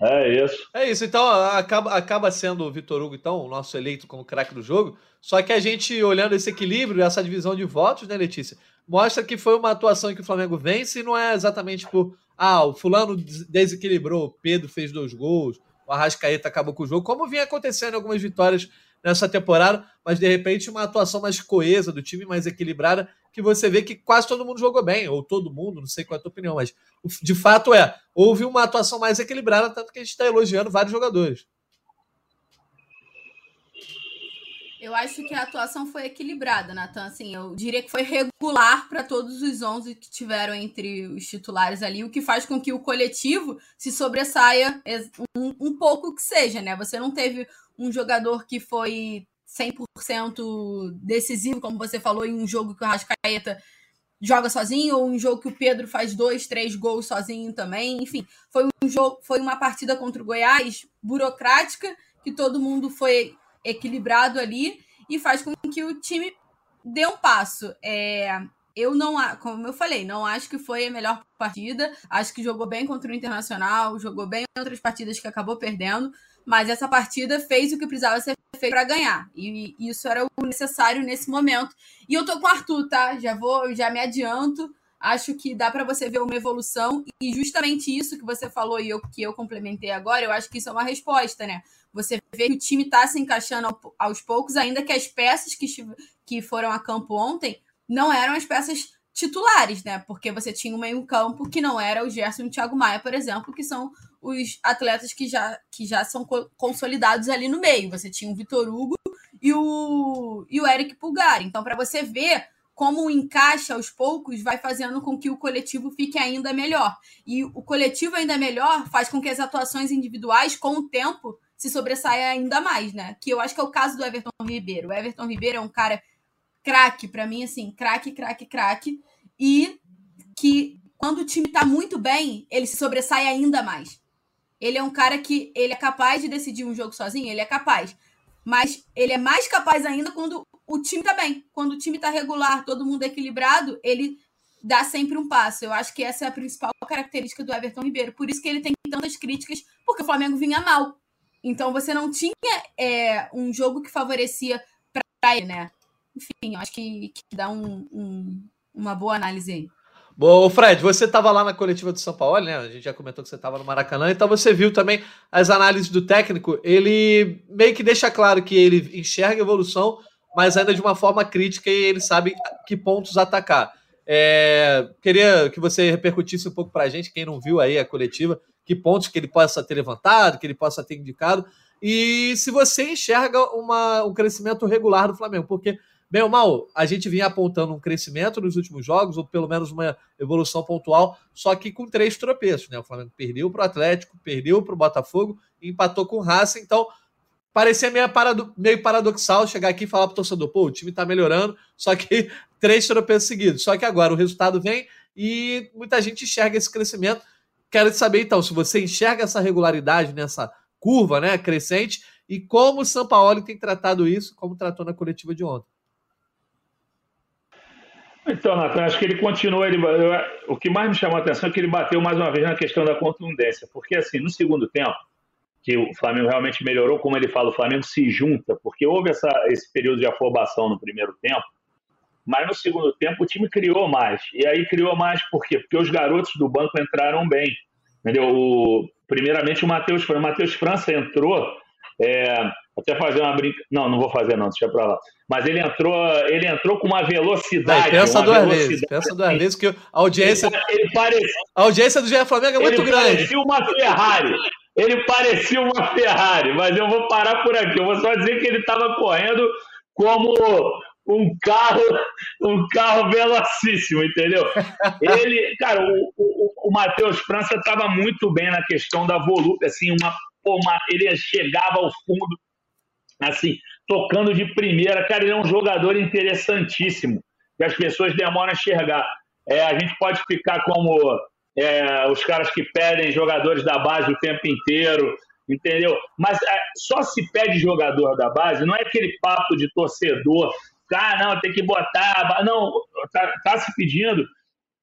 É isso. É isso. Então, acaba, acaba sendo o Vitor Hugo, então, o nosso eleito como craque do jogo. Só que a gente, olhando esse equilíbrio, essa divisão de votos, né, Letícia? Mostra que foi uma atuação em que o Flamengo vence e não é exatamente por ah, o fulano desequilibrou, o Pedro fez dois gols, o Arrascaeta acabou com o jogo, como vinha acontecendo em algumas vitórias nessa temporada, mas de repente uma atuação mais coesa do time, mais equilibrada, que você vê que quase todo mundo jogou bem, ou todo mundo, não sei qual é a tua opinião, mas de fato é, houve uma atuação mais equilibrada, tanto que a gente está elogiando vários jogadores. Eu acho que a atuação foi equilibrada, Natan. Assim, eu diria que foi regular para todos os 11 que tiveram entre os titulares ali, o que faz com que o coletivo se sobressaia um, um pouco que seja, né? Você não teve um jogador que foi 100% decisivo, como você falou, em um jogo que o Rascaeta joga sozinho, ou um jogo que o Pedro faz dois, três gols sozinho também. Enfim, foi um jogo, foi uma partida contra o Goiás burocrática, que todo mundo foi equilibrado ali e faz com que o time dê um passo. É, eu não, como eu falei, não acho que foi a melhor partida. Acho que jogou bem contra o Internacional, jogou bem em outras partidas que acabou perdendo, mas essa partida fez o que precisava ser feito para ganhar. E isso era o necessário nesse momento. E eu tô com o Arthur, tá? Já vou, já me adianto. Acho que dá para você ver uma evolução e justamente isso que você falou e eu que eu complementei agora, eu acho que isso é uma resposta, né? Você vê que o time está se encaixando aos poucos, ainda que as peças que, que foram a campo ontem não eram as peças titulares, né? Porque você tinha um meio-campo que não era o Gerson e o Thiago Maia, por exemplo, que são os atletas que já, que já são consolidados ali no meio. Você tinha o Vitor Hugo e o, e o Eric Pulgar. Então, para você ver como encaixa aos poucos vai fazendo com que o coletivo fique ainda melhor. E o coletivo ainda melhor faz com que as atuações individuais, com o tempo, se sobressaia ainda mais, né? Que eu acho que é o caso do Everton Ribeiro. O Everton Ribeiro é um cara craque, para mim, assim, craque, craque, craque. E que quando o time tá muito bem, ele se sobressai ainda mais. Ele é um cara que ele é capaz de decidir um jogo sozinho, ele é capaz. Mas ele é mais capaz ainda quando o time tá bem. Quando o time tá regular, todo mundo equilibrado, ele dá sempre um passo. Eu acho que essa é a principal característica do Everton Ribeiro. Por isso que ele tem tantas críticas, porque o Flamengo vinha mal. Então você não tinha é, um jogo que favorecia para ele, né? Enfim, acho que, que dá um, um, uma boa análise aí. Bom, Fred, você estava lá na coletiva do São Paulo, né? A gente já comentou que você estava no Maracanã, então você viu também as análises do técnico. Ele meio que deixa claro que ele enxerga evolução, mas ainda de uma forma crítica e ele sabe que pontos atacar. É, queria que você repercutisse um pouco para a gente, quem não viu aí a coletiva, que pontos que ele possa ter levantado, que ele possa ter indicado, e se você enxerga uma, um crescimento regular do Flamengo, porque Bem ou mal, a gente vinha apontando um crescimento nos últimos jogos, ou pelo menos uma evolução pontual, só que com três tropeços. Né? O Flamengo perdeu para o Atlético, perdeu para o Botafogo empatou com o Racing. Então, parecia meio, parado, meio paradoxal chegar aqui e falar para o torcedor: pô, o time está melhorando, só que três tropeços seguidos. Só que agora o resultado vem e muita gente enxerga esse crescimento. Quero saber, então, se você enxerga essa regularidade nessa curva né, crescente e como o São Paulo tem tratado isso, como tratou na coletiva de ontem. Então, Natan, acho que ele continua. Ele, o que mais me chamou a atenção é que ele bateu mais uma vez na questão da contundência, porque assim, no segundo tempo, que o Flamengo realmente melhorou, como ele fala, o Flamengo se junta, porque houve essa, esse período de afobação no primeiro tempo, mas no segundo tempo o time criou mais. E aí criou mais por quê? Porque os garotos do banco entraram bem. Entendeu? O, primeiramente o Matheus, o Matheus França entrou é, até fazer uma brincadeira. Não, não vou fazer, não, deixa pra lá. Mas ele entrou, ele entrou com uma velocidade. Pensa duas velocidade, vezes, pensa duas vezes, que a audiência. Ele, ele a audiência do GE Flamengo é muito ele grande. Ele parecia uma Ferrari. Ele parecia uma Ferrari, mas eu vou parar por aqui. Eu vou só dizer que ele estava correndo como um carro, um carro velocíssimo, entendeu? Ele, cara, o, o, o Matheus França estava muito bem na questão da volúpia, assim, uma, uma, ele chegava ao fundo assim, tocando de primeira. Cara, ele é um jogador interessantíssimo, que as pessoas demoram a enxergar. É, a gente pode ficar como é, os caras que pedem jogadores da base o tempo inteiro, entendeu? Mas é, só se pede jogador da base, não é aquele papo de torcedor, ah, não, tem que botar. Não, tá, tá se pedindo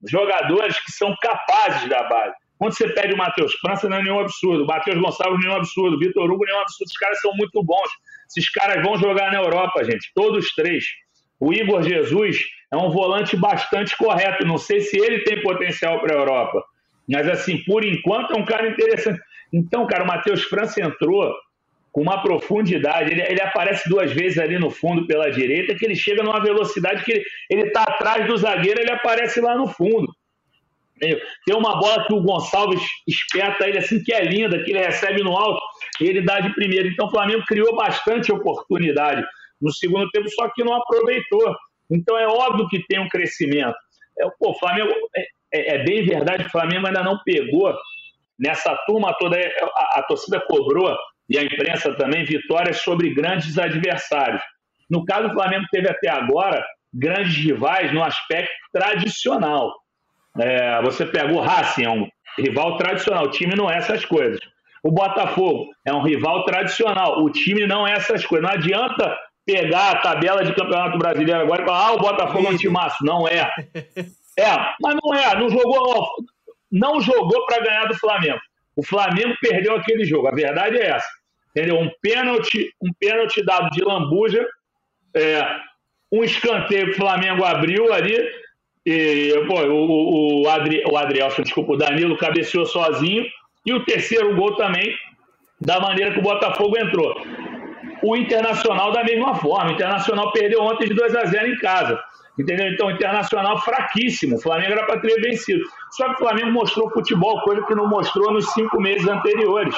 jogadores que são capazes da base. Quando você pede o Matheus França, não é nenhum absurdo. O Matheus Gonçalves, nenhum absurdo. O Vitor Hugo, nenhum absurdo. Os caras são muito bons. Esses caras vão jogar na Europa, gente. Todos três. O Igor Jesus é um volante bastante correto. Não sei se ele tem potencial para a Europa. Mas, assim, por enquanto, é um cara interessante. Então, cara, o Matheus França entrou com uma profundidade. Ele, ele, aparece duas vezes ali no fundo pela direita, que ele chega numa velocidade que ele está atrás do zagueiro, ele aparece lá no fundo. Tem uma bola que o Gonçalves espeta ele assim, que é linda, que ele recebe no alto e ele dá de primeira. Então o Flamengo criou bastante oportunidade no segundo tempo, só que não aproveitou. Então é óbvio que tem um crescimento. É, pô, o Flamengo, é, é, é, bem verdade que o Flamengo ainda não pegou nessa turma toda, é, a, a torcida cobrou e a imprensa também vitórias sobre grandes adversários. No caso, o Flamengo teve até agora grandes rivais no aspecto tradicional. É, você pega o Racing, é um rival tradicional. O time não é essas coisas. O Botafogo é um rival tradicional. O time não é essas coisas. Não adianta pegar a tabela de campeonato brasileiro agora e falar, ah, o Botafogo é um timaço. Não é. É, mas não é. Não jogou, não jogou para ganhar do Flamengo. O Flamengo perdeu aquele jogo. A verdade é essa. Entendeu? Um pênalti, um pênalti dado de lambuja, é, um escanteio que o Flamengo abriu ali, e, pô, o, o, Adri, o Adrielson, desculpa, o Danilo cabeceou sozinho. E o terceiro gol também, da maneira que o Botafogo entrou. O Internacional da mesma forma. O Internacional perdeu ontem de 2 a 0 em casa. Entendeu? Então, Internacional fraquíssimo. O Flamengo era para ter vencido. Só que o Flamengo mostrou futebol, coisa que não mostrou nos cinco meses anteriores.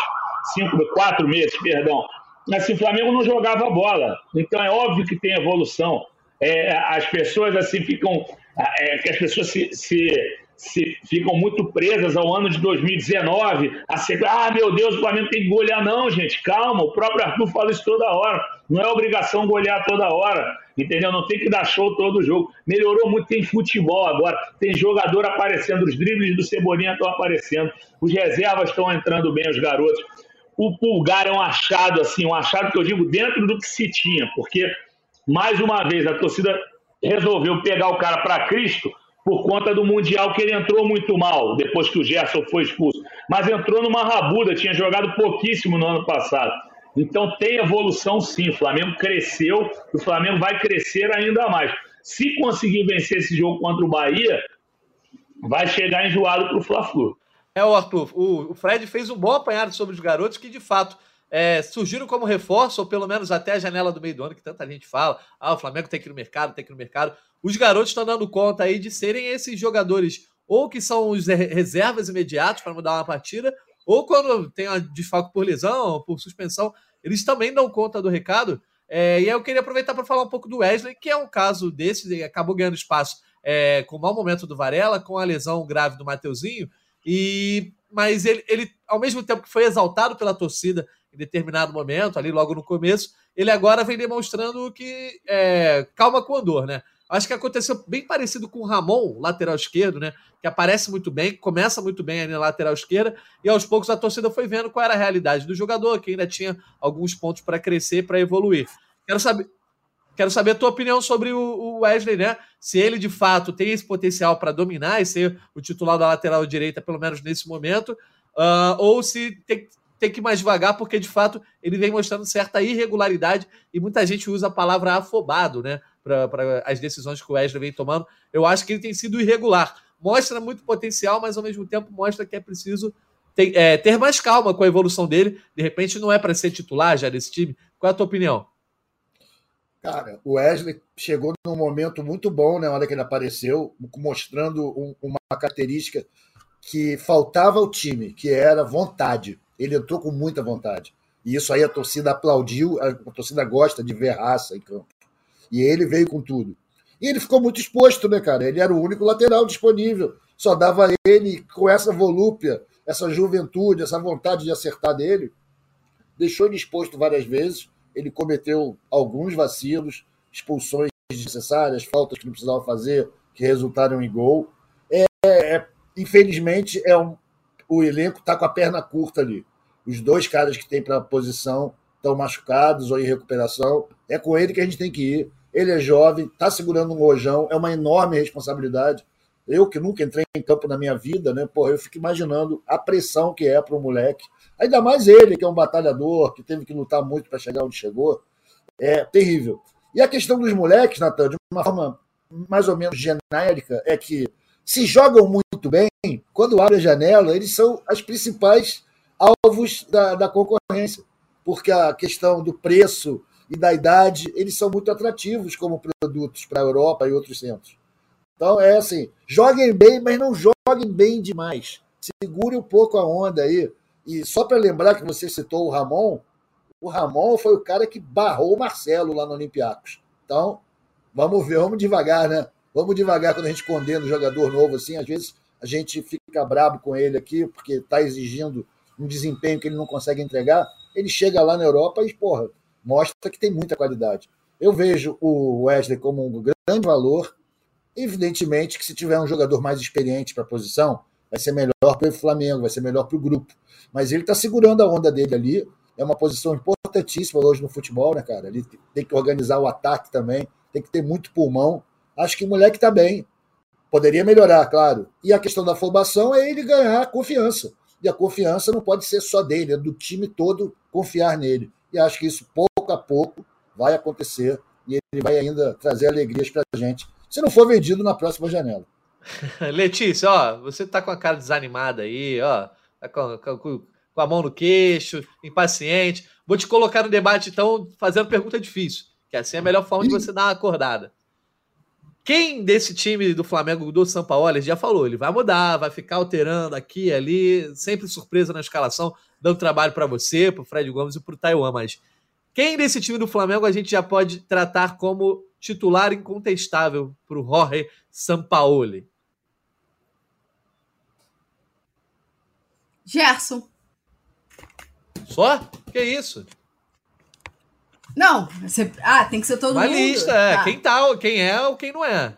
Cinco, quatro meses, perdão. Assim, o Flamengo não jogava bola. Então, é óbvio que tem evolução. é, as pessoas assim ficam. É, que as pessoas se, se, se, ficam muito presas ao ano de 2019, a ser, ah, meu Deus, o Flamengo tem que golear. Não, gente, calma, o próprio Arthur fala isso toda hora. Não é obrigação golear toda hora, entendeu? Não tem que dar show todo jogo. Melhorou muito, tem futebol agora, tem jogador aparecendo, os dribles do Cebolinha estão aparecendo, os reservas estão entrando bem, os garotos. O Pulgar é um achado, assim, um achado que eu digo dentro do que se tinha, porque mais uma vez, a torcida resolveu pegar o cara para Cristo por conta do Mundial que ele entrou muito mal, depois que o Gerson foi expulso. Mas entrou numa rabuda, tinha jogado pouquíssimo no ano passado. Então tem evolução sim, o Flamengo cresceu, o Flamengo vai crescer ainda mais. Se conseguir vencer esse jogo contra o Bahia, vai chegar enjoado para o Fla-Flu. É, o Arthur, o Fred fez um bom apanhado sobre os garotos que, de fato, é, surgiram como reforço, ou pelo menos até a janela do meio do ano, que tanta gente fala. Ah, o Flamengo tem que ir no mercado, tem que ir no mercado. Os garotos estão dando conta aí de serem esses jogadores, ou que são os reservas imediatos para mudar uma partida, ou quando tem uma desfalque por lesão, por suspensão, eles também dão conta do recado. É, e eu queria aproveitar para falar um pouco do Wesley, que é um caso desse, acabou ganhando espaço é, com o mau momento do Varela, com a lesão grave do Mateuzinho, e mas ele, ele, ao mesmo tempo que foi exaltado pela torcida em determinado momento, ali logo no começo, ele agora vem demonstrando que é, calma com o andor, né? Acho que aconteceu bem parecido com o Ramon, lateral esquerdo, né? Que aparece muito bem, começa muito bem ali na lateral esquerda, e aos poucos a torcida foi vendo qual era a realidade do jogador, que ainda tinha alguns pontos para crescer, para evoluir. Quero saber, quero saber a tua opinião sobre o Wesley, né? Se ele de fato tem esse potencial para dominar e ser o titular da lateral direita, pelo menos nesse momento, uh, ou se tem, tem que ir mais devagar, porque de fato ele vem mostrando certa irregularidade e muita gente usa a palavra afobado, né? Para as decisões que o Wesley vem tomando. Eu acho que ele tem sido irregular. Mostra muito potencial, mas ao mesmo tempo mostra que é preciso ter, é, ter mais calma com a evolução dele. De repente não é para ser titular já desse time. Qual é a tua opinião? Cara, o Wesley chegou num momento muito bom na né, hora que ele apareceu, mostrando um, uma característica que faltava ao time, que era vontade. Ele entrou com muita vontade. E isso aí a torcida aplaudiu, a torcida gosta de ver raça em campo. E ele veio com tudo. E ele ficou muito exposto, né, cara? Ele era o único lateral disponível. Só dava ele com essa volúpia, essa juventude, essa vontade de acertar dele. Deixou ele exposto várias vezes. Ele cometeu alguns vacilos, expulsões desnecessárias, faltas que não precisava fazer, que resultaram em gol. É, é infelizmente, é um, o elenco está com a perna curta ali. Os dois caras que tem para a posição estão machucados ou em recuperação. É com ele que a gente tem que ir. Ele é jovem, está segurando um rojão, é uma enorme responsabilidade. Eu que nunca entrei em campo na minha vida, né? Porra, eu fico imaginando a pressão que é para o moleque. Ainda mais ele, que é um batalhador, que teve que lutar muito para chegar onde chegou. É terrível. E a questão dos moleques, Natan, de uma forma mais ou menos genérica, é que se jogam muito bem, quando abre a janela, eles são as principais alvos da, da concorrência, porque a questão do preço e da idade, eles são muito atrativos como produtos para a Europa e outros centros. Então é assim, joguem bem, mas não joguem bem demais. Segure um pouco a onda aí. E só para lembrar que você citou o Ramon, o Ramon foi o cara que barrou o Marcelo lá no Olympiacos. Então, vamos ver, vamos devagar, né? Vamos devagar quando a gente condena um jogador novo assim. Às vezes a gente fica brabo com ele aqui porque está exigindo um desempenho que ele não consegue entregar, ele chega lá na Europa e, porra, mostra que tem muita qualidade. Eu vejo o Wesley como um grande valor. Evidentemente que se tiver um jogador mais experiente para a posição, vai ser melhor para o Flamengo, vai ser melhor para o grupo. Mas ele está segurando a onda dele ali. É uma posição importantíssima hoje no futebol, né, cara? Ele tem que organizar o ataque também, tem que ter muito pulmão. Acho que o moleque está bem. Poderia melhorar, claro. E a questão da formação é ele ganhar confiança. E a confiança não pode ser só dele, é do time todo confiar nele. E acho que isso, pouco a pouco, vai acontecer e ele vai ainda trazer alegrias para a gente, se não for vendido na próxima janela. Letícia, ó, você tá com a cara desanimada aí, ó, tá com, com, com, a mão no queixo, impaciente. Vou te colocar no debate, então, fazendo pergunta difícil, que assim é a melhor forma de você dar uma acordada. Quem desse time do Flamengo do São Paulo ele já falou, ele vai mudar, vai ficar alterando aqui e ali, sempre surpresa na escalação, dando trabalho para você, para o Fred Gomes e para o Taiwan, mas quem desse time do Flamengo a gente já pode tratar como titular incontestável para o Jorge Sampaoli? Gerson. Só? Que isso? Não, você... ah, tem que ser todo Uma mundo. lista, é. Tá. Quem tá, quem é ou quem não é.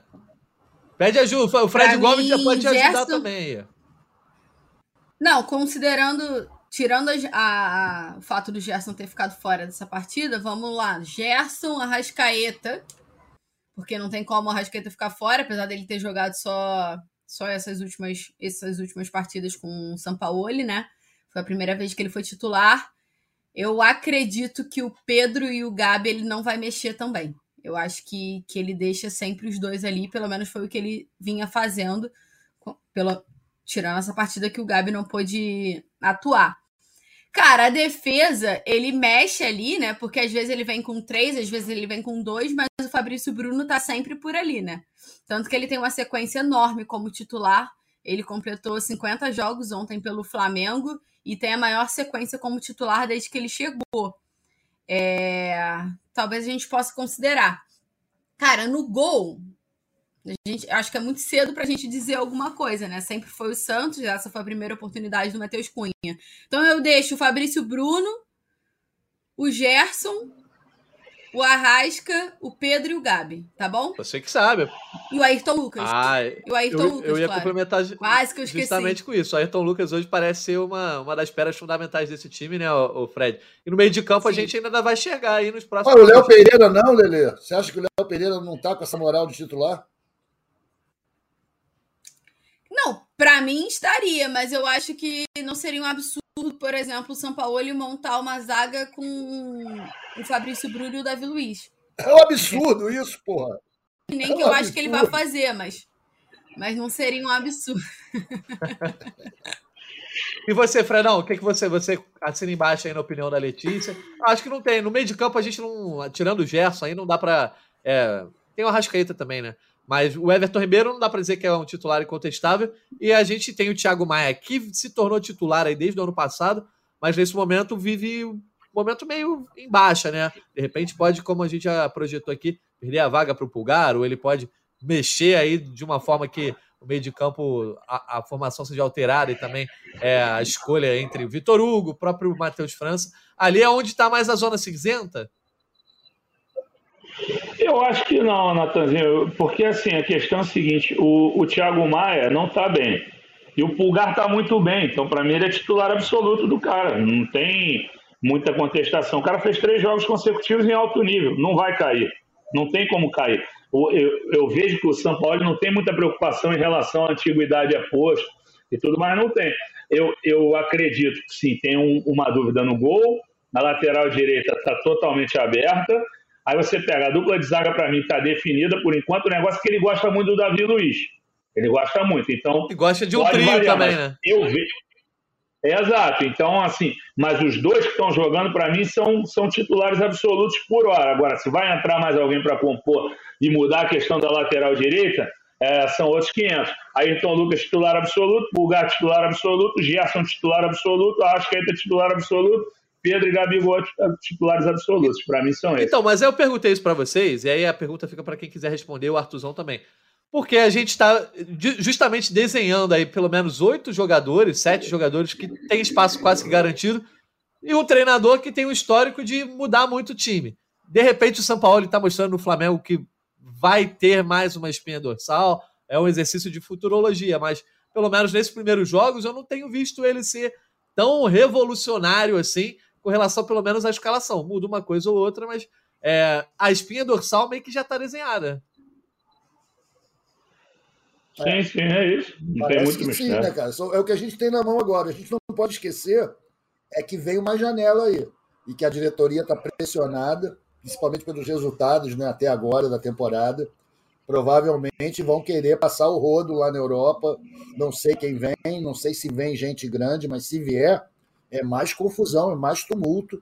Pede ajuda. O Fred Pra Gomes já mim, pode te ajudar Gerson- também. Não, considerando, tirando a- a- a- o fato do Gerson ter ficado fora dessa partida, vamos lá. Gerson, Arrascaeta, porque não tem como o Arrascaeta ficar fora, apesar dele ter jogado só, só essas, últimas, essas últimas partidas com o Sampaoli, né? Foi a primeira vez que ele foi titular. Eu acredito que o Pedro e o Gabi ele não vai mexer também. Eu acho que, que ele deixa sempre os dois ali, pelo menos foi o que ele vinha fazendo, pela, tirando essa partida que o Gabi não pôde atuar. Cara, a defesa, ele mexe ali, né? Porque às vezes ele vem com três, às vezes ele vem com dois, mas o Fabrício Bruno tá sempre por ali, né? Tanto que ele tem uma sequência enorme como titular. Ele completou 50 jogos ontem pelo Flamengo e tem a maior sequência como titular desde que ele chegou. É, Talvez a gente possa considerar. Cara, no gol, gente, acho que é muito cedo pra gente dizer alguma coisa, né? Sempre foi o Santos, essa foi a primeira oportunidade do Matheus Cunha. Então eu deixo o Fabrício Bruno, o Gerson, o Arrasca, o Pedro e o Gabi, tá bom? Você que sabe. E o Ayrton Lucas. Ah, e o Ayrton eu, Lucas, eu ia claro. complementar Quase que eu esqueci. justamente com isso. O Ayrton Lucas hoje parece ser uma, uma das peças fundamentais desse time, né, o, Fred? E no meio de campo a Sim. gente ainda vai chegar aí nos próximos. Olha, o Léo Pereira não, Lelê. Você acha que o Léo Pereira não tá com essa moral de titular? Pra mim estaria, mas eu acho que não seria um absurdo, por exemplo, o São Paulo montar uma zaga com o Fabrício Bruno e o Davi Luiz. É um absurdo isso, porra. Nem É que um eu acho que ele vai absurdo. fazer, mas, mas não seria um absurdo. E você, Fredão, o que, que você, você assina embaixo aí na opinião da Letícia? Acho que não tem. No meio de campo a gente não. Tirando o Gerson aí, não dá pra. é, tem o Arrascaeta também, né? Mas o Everton Ribeiro não dá pra dizer que é um titular incontestável. E a gente tem o Thiago Maia, que se tornou titular aí desde o ano passado, mas nesse momento vive um momento meio em baixa, né? De repente pode, como a gente já projetou aqui, perder a vaga para o Pulgar, ou ele pode mexer aí de uma forma que o meio de campo, a, a formação seja alterada e também é, a escolha entre o Vitor Hugo, o próprio Matheus França. Ali é onde está mais a zona cinzenta? Eu acho que não, Natanzinho, porque assim, a questão é a seguinte, o, o Thiago Maia não está bem. E o Pulgar está muito bem, então para mim ele é titular absoluto do cara. Não tem muita contestação. O cara fez três jogos consecutivos em alto nível, não vai cair. Não tem como cair. O- Eu, eu vejo que o São Paulo não tem muita preocupação em relação à antiguidade a posto e tudo, mas não tem. Eu, eu acredito que sim, tem um- uma dúvida no gol, na lateral direita está totalmente aberta. Aí você pega a dupla de zaga, para mim, está definida por enquanto. O negócio é que ele gosta muito do Davi Luiz. Ele gosta muito. Então, E gosta de um trio variar, também, né? eu vejo. É, exato. Então, assim, mas os dois que estão jogando, para mim, são, são titulares absolutos por hora. Agora, se vai entrar mais alguém para compor e mudar a questão da lateral direita, é, são outros 500. Ayrton Lucas, titular absoluto, Bulgar, titular absoluto, Gerson, titular absoluto, Arrascaeta, titular absoluto, Pedro e Gabigol, titulares absolutos. Para mim, são esses. Então, mas eu perguntei isso para vocês, e aí a pergunta fica para quem quiser responder, o Artuzão também. Porque a gente está justamente desenhando aí pelo menos oito jogadores, sete jogadores que tem espaço quase que garantido, e um treinador que tem um histórico de mudar muito o time. De repente, o São Paulo está mostrando no Flamengo que vai ter mais uma espinha dorsal, é um exercício de futurologia, mas pelo menos nesses primeiros jogos eu não tenho visto ele ser tão revolucionário assim, com relação pelo menos à escalação. Muda uma coisa ou outra, mas é, a espinha dorsal meio que já está desenhada. Sim, sim, é isso. Não tem Parece muito que sim, mistério. né, cara? É o que a gente tem na mão agora. A gente não pode esquecer é que vem uma janela aí e que a diretoria está pressionada, principalmente pelos resultados né, até agora da temporada. Provavelmente vão querer passar o rodo lá na Europa. Não sei quem vem, não sei se vem gente grande, mas se vier, é mais confusão, é mais tumulto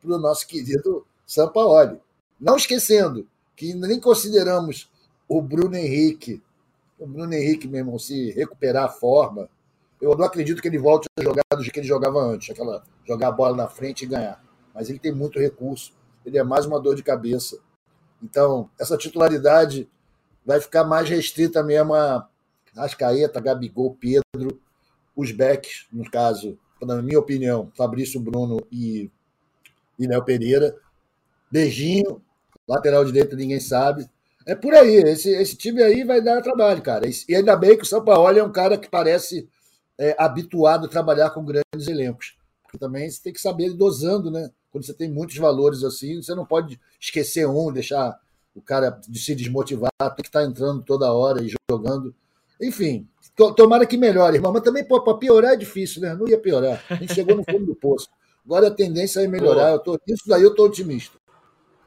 para o nosso querido Sampaoli. Não esquecendo que nem consideramos o Bruno Henrique o Bruno Henrique, meu irmão, se recuperar a forma, eu não acredito que ele volte a jogar do jeito que ele jogava antes, aquela jogar a bola na frente e ganhar. Mas ele tem muito recurso, ele é mais uma dor de cabeça Então, essa titularidade vai ficar mais restrita mesmo a Ascaeta, Gabigol, Pedro, os backs, no caso, na minha opinião, Fabrício Bruno e, e Léo Pereira. Beijinho, lateral direito ninguém sabe. É por aí, esse, esse time aí vai dar trabalho, cara. E ainda bem que o São Paulo é um cara que parece é, habituado a trabalhar com grandes elencos. Porque também você tem que saber dosando, né? Quando você tem muitos valores assim, você não pode esquecer um, deixar o cara de se desmotivar, tem que estar entrando toda hora e jogando. Enfim, tomara que melhore, irmão. Mas também, para piorar é difícil, né? Não ia piorar. A gente chegou no fundo do poço. Agora a tendência é melhorar. Eu tô, isso daí eu estou otimista.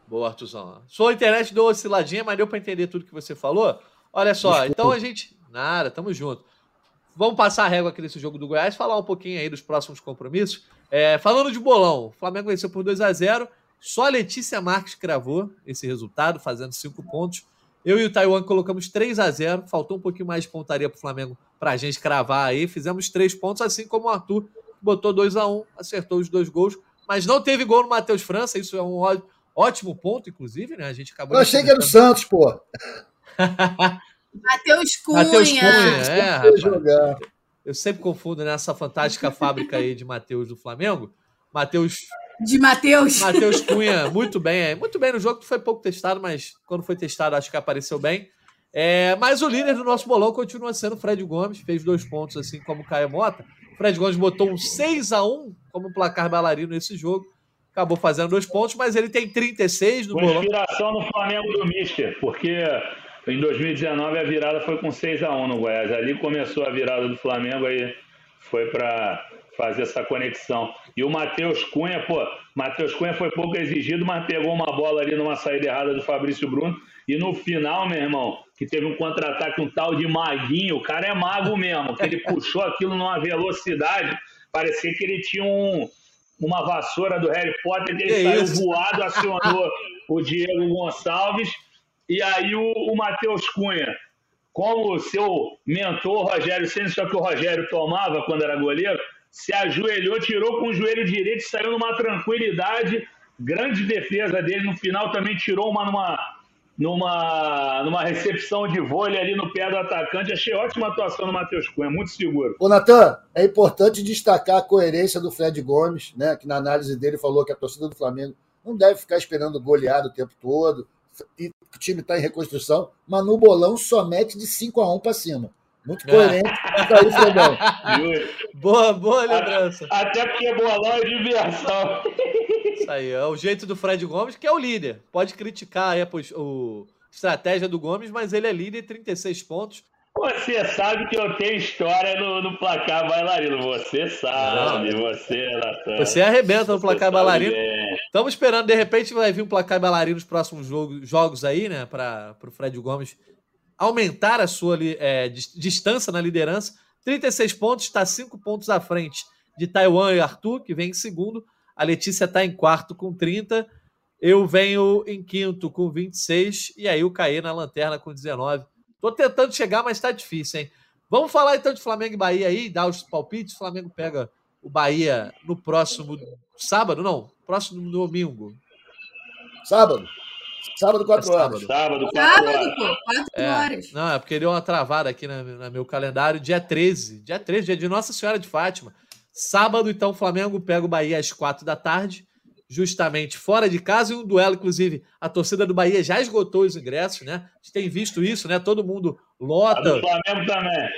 Boa, Artuzão. Sua internet deu osciladinha, mas deu para entender tudo que você falou. Olha só, Desculpa. então a gente. Nada, tamo junto. Vamos passar a régua aqui nesse jogo do Goiás, falar um pouquinho aí dos próximos compromissos. É, falando de bolão, o Flamengo venceu por 2 a 0 Só a Letícia Marques cravou esse resultado, fazendo cinco pontos. Eu e o Taiwan colocamos 3 a 0 Faltou um pouquinho mais de pontaria para o Flamengo para a gente cravar aí. Fizemos três pontos, assim como o Arthur botou 2 a 1 acertou os dois gols, mas não teve gol no Matheus França. Isso é um ótimo ponto, inclusive, né? A gente acabou. Eu achei que era o Santos, pô. Matheus Cunha. Matheus Cunha, é, rapaz. Eu sempre confundo nessa fantástica fábrica aí de Matheus do Flamengo. Matheus. De Matheus. Matheus Cunha, muito bem. É, muito bem no jogo, que foi pouco testado, mas quando foi testado, acho que apareceu bem. É, mas o líder do nosso bolão continua sendo o Fred Gomes, fez dois pontos, assim como o Caio Mota. O Fred Gomes botou um 6 a 1 como placar bailarino nesse jogo. Acabou fazendo dois pontos, mas ele tem 36 no bolão. Inspiração no Flamengo do Mister, porque em 2019 a virada foi com 6 a 1 no Goiás. Ali começou a virada do Flamengo, aí foi para fazer essa conexão. E o Matheus Cunha, pô, Matheus Cunha foi pouco exigido, mas pegou uma bola ali numa saída errada do Fabrício Bruno. E no final, meu irmão, que teve um contra-ataque, um tal de Maguinho, o cara é mago mesmo, que ele puxou aquilo numa velocidade, parecia que ele tinha um, uma vassoura do Harry Potter, ele que saiu isso? voado, acionou o Diego Gonçalves e aí o, o Matheus Cunha, como o seu mentor Rogério Senna, só que o Rogério tomava quando era goleiro, se ajoelhou, tirou com o joelho direito, saiu numa tranquilidade, grande defesa dele. No final também tirou uma numa, numa, numa recepção de vôlei ali no pé do atacante. Achei ótima atuação do Matheus Cunha, muito seguro. Ô, Natan, é importante destacar a coerência do Fred Gomes, né? Que na análise dele falou que a torcida do Flamengo não deve ficar esperando goleado o tempo todo e o time está em reconstrução, mas no bolão só mete de 5 a 1 para cima. Muito coerente. Tá aí, Fredão. boa, boa lembrança. Até porque bolão é diversão. Isso aí, é o jeito do Fred Gomes, que é o líder. Pode criticar aí a, o, estratégia do Gomes, mas ele é líder, 36 pontos. Você sabe que eu tenho história no, no placar bailarino. Você sabe, Não, você, Natan. Você arrebenta no placar bailarino. Estamos esperando, de repente vai vir um placar bailarino nos próximos jogo, jogos aí, né? Para o Fred Gomes aumentar a sua é, distância na liderança. 36 pontos, está 5 pontos à frente de Taiwan e Arthur, que vem em segundo. A Letícia está em quarto com 30. Eu venho em quinto com 26. E aí o Caê na lanterna com 19. Tô tentando chegar, mas tá difícil, hein? Vamos falar então de Flamengo e Bahia aí, dar os palpites. O Flamengo pega o Bahia no próximo sábado, não? Próximo domingo. Sábado. Sábado, 4 horas. Sábado, 4 horas. Sábado, 4 é, horas. Não, é porque deu uma travada aqui no meu calendário. Dia 13. Dia 13, dia de Nossa Senhora de Fátima. Sábado, então, o Flamengo pega o Bahia às 4 da tarde justamente fora de casa, e um duelo, inclusive, a torcida do Bahia já esgotou os ingressos, né? A gente tem visto isso, né? Todo mundo lota. A do Flamengo também.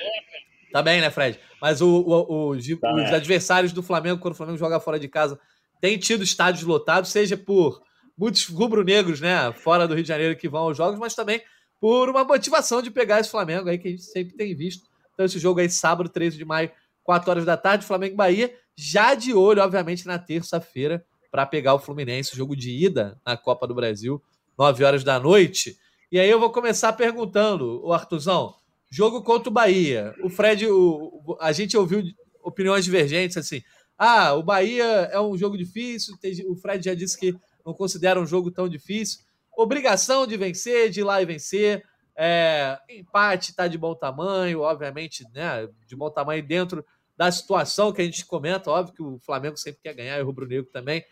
Também, né, Fred? Mas o, o, o os adversários do Flamengo, quando o Flamengo joga fora de casa, têm tido estádios lotados, seja por muitos rubro-negros, né, fora do Rio de Janeiro que vão aos jogos, mas também por uma motivação de pegar esse Flamengo aí que a gente sempre tem visto. Então, esse jogo aí, sábado, 13 de maio, 4 horas da tarde, Flamengo Bahia, já de olho, obviamente, na terça-feira, para pegar o Fluminense, jogo de ida na Copa do Brasil, 9 horas da noite. E aí eu vou começar perguntando, o Artuzão, jogo contra o Bahia. O Fred, o, a gente ouviu opiniões divergentes assim. Ah, o Bahia é um jogo difícil. O Fred já disse que não considera um jogo tão difícil. Obrigação de vencer, de ir lá e vencer. É, empate está de bom tamanho, obviamente, né? De bom tamanho dentro da situação que a gente comenta. Óbvio que o Flamengo sempre quer ganhar e o Rubro Negro também.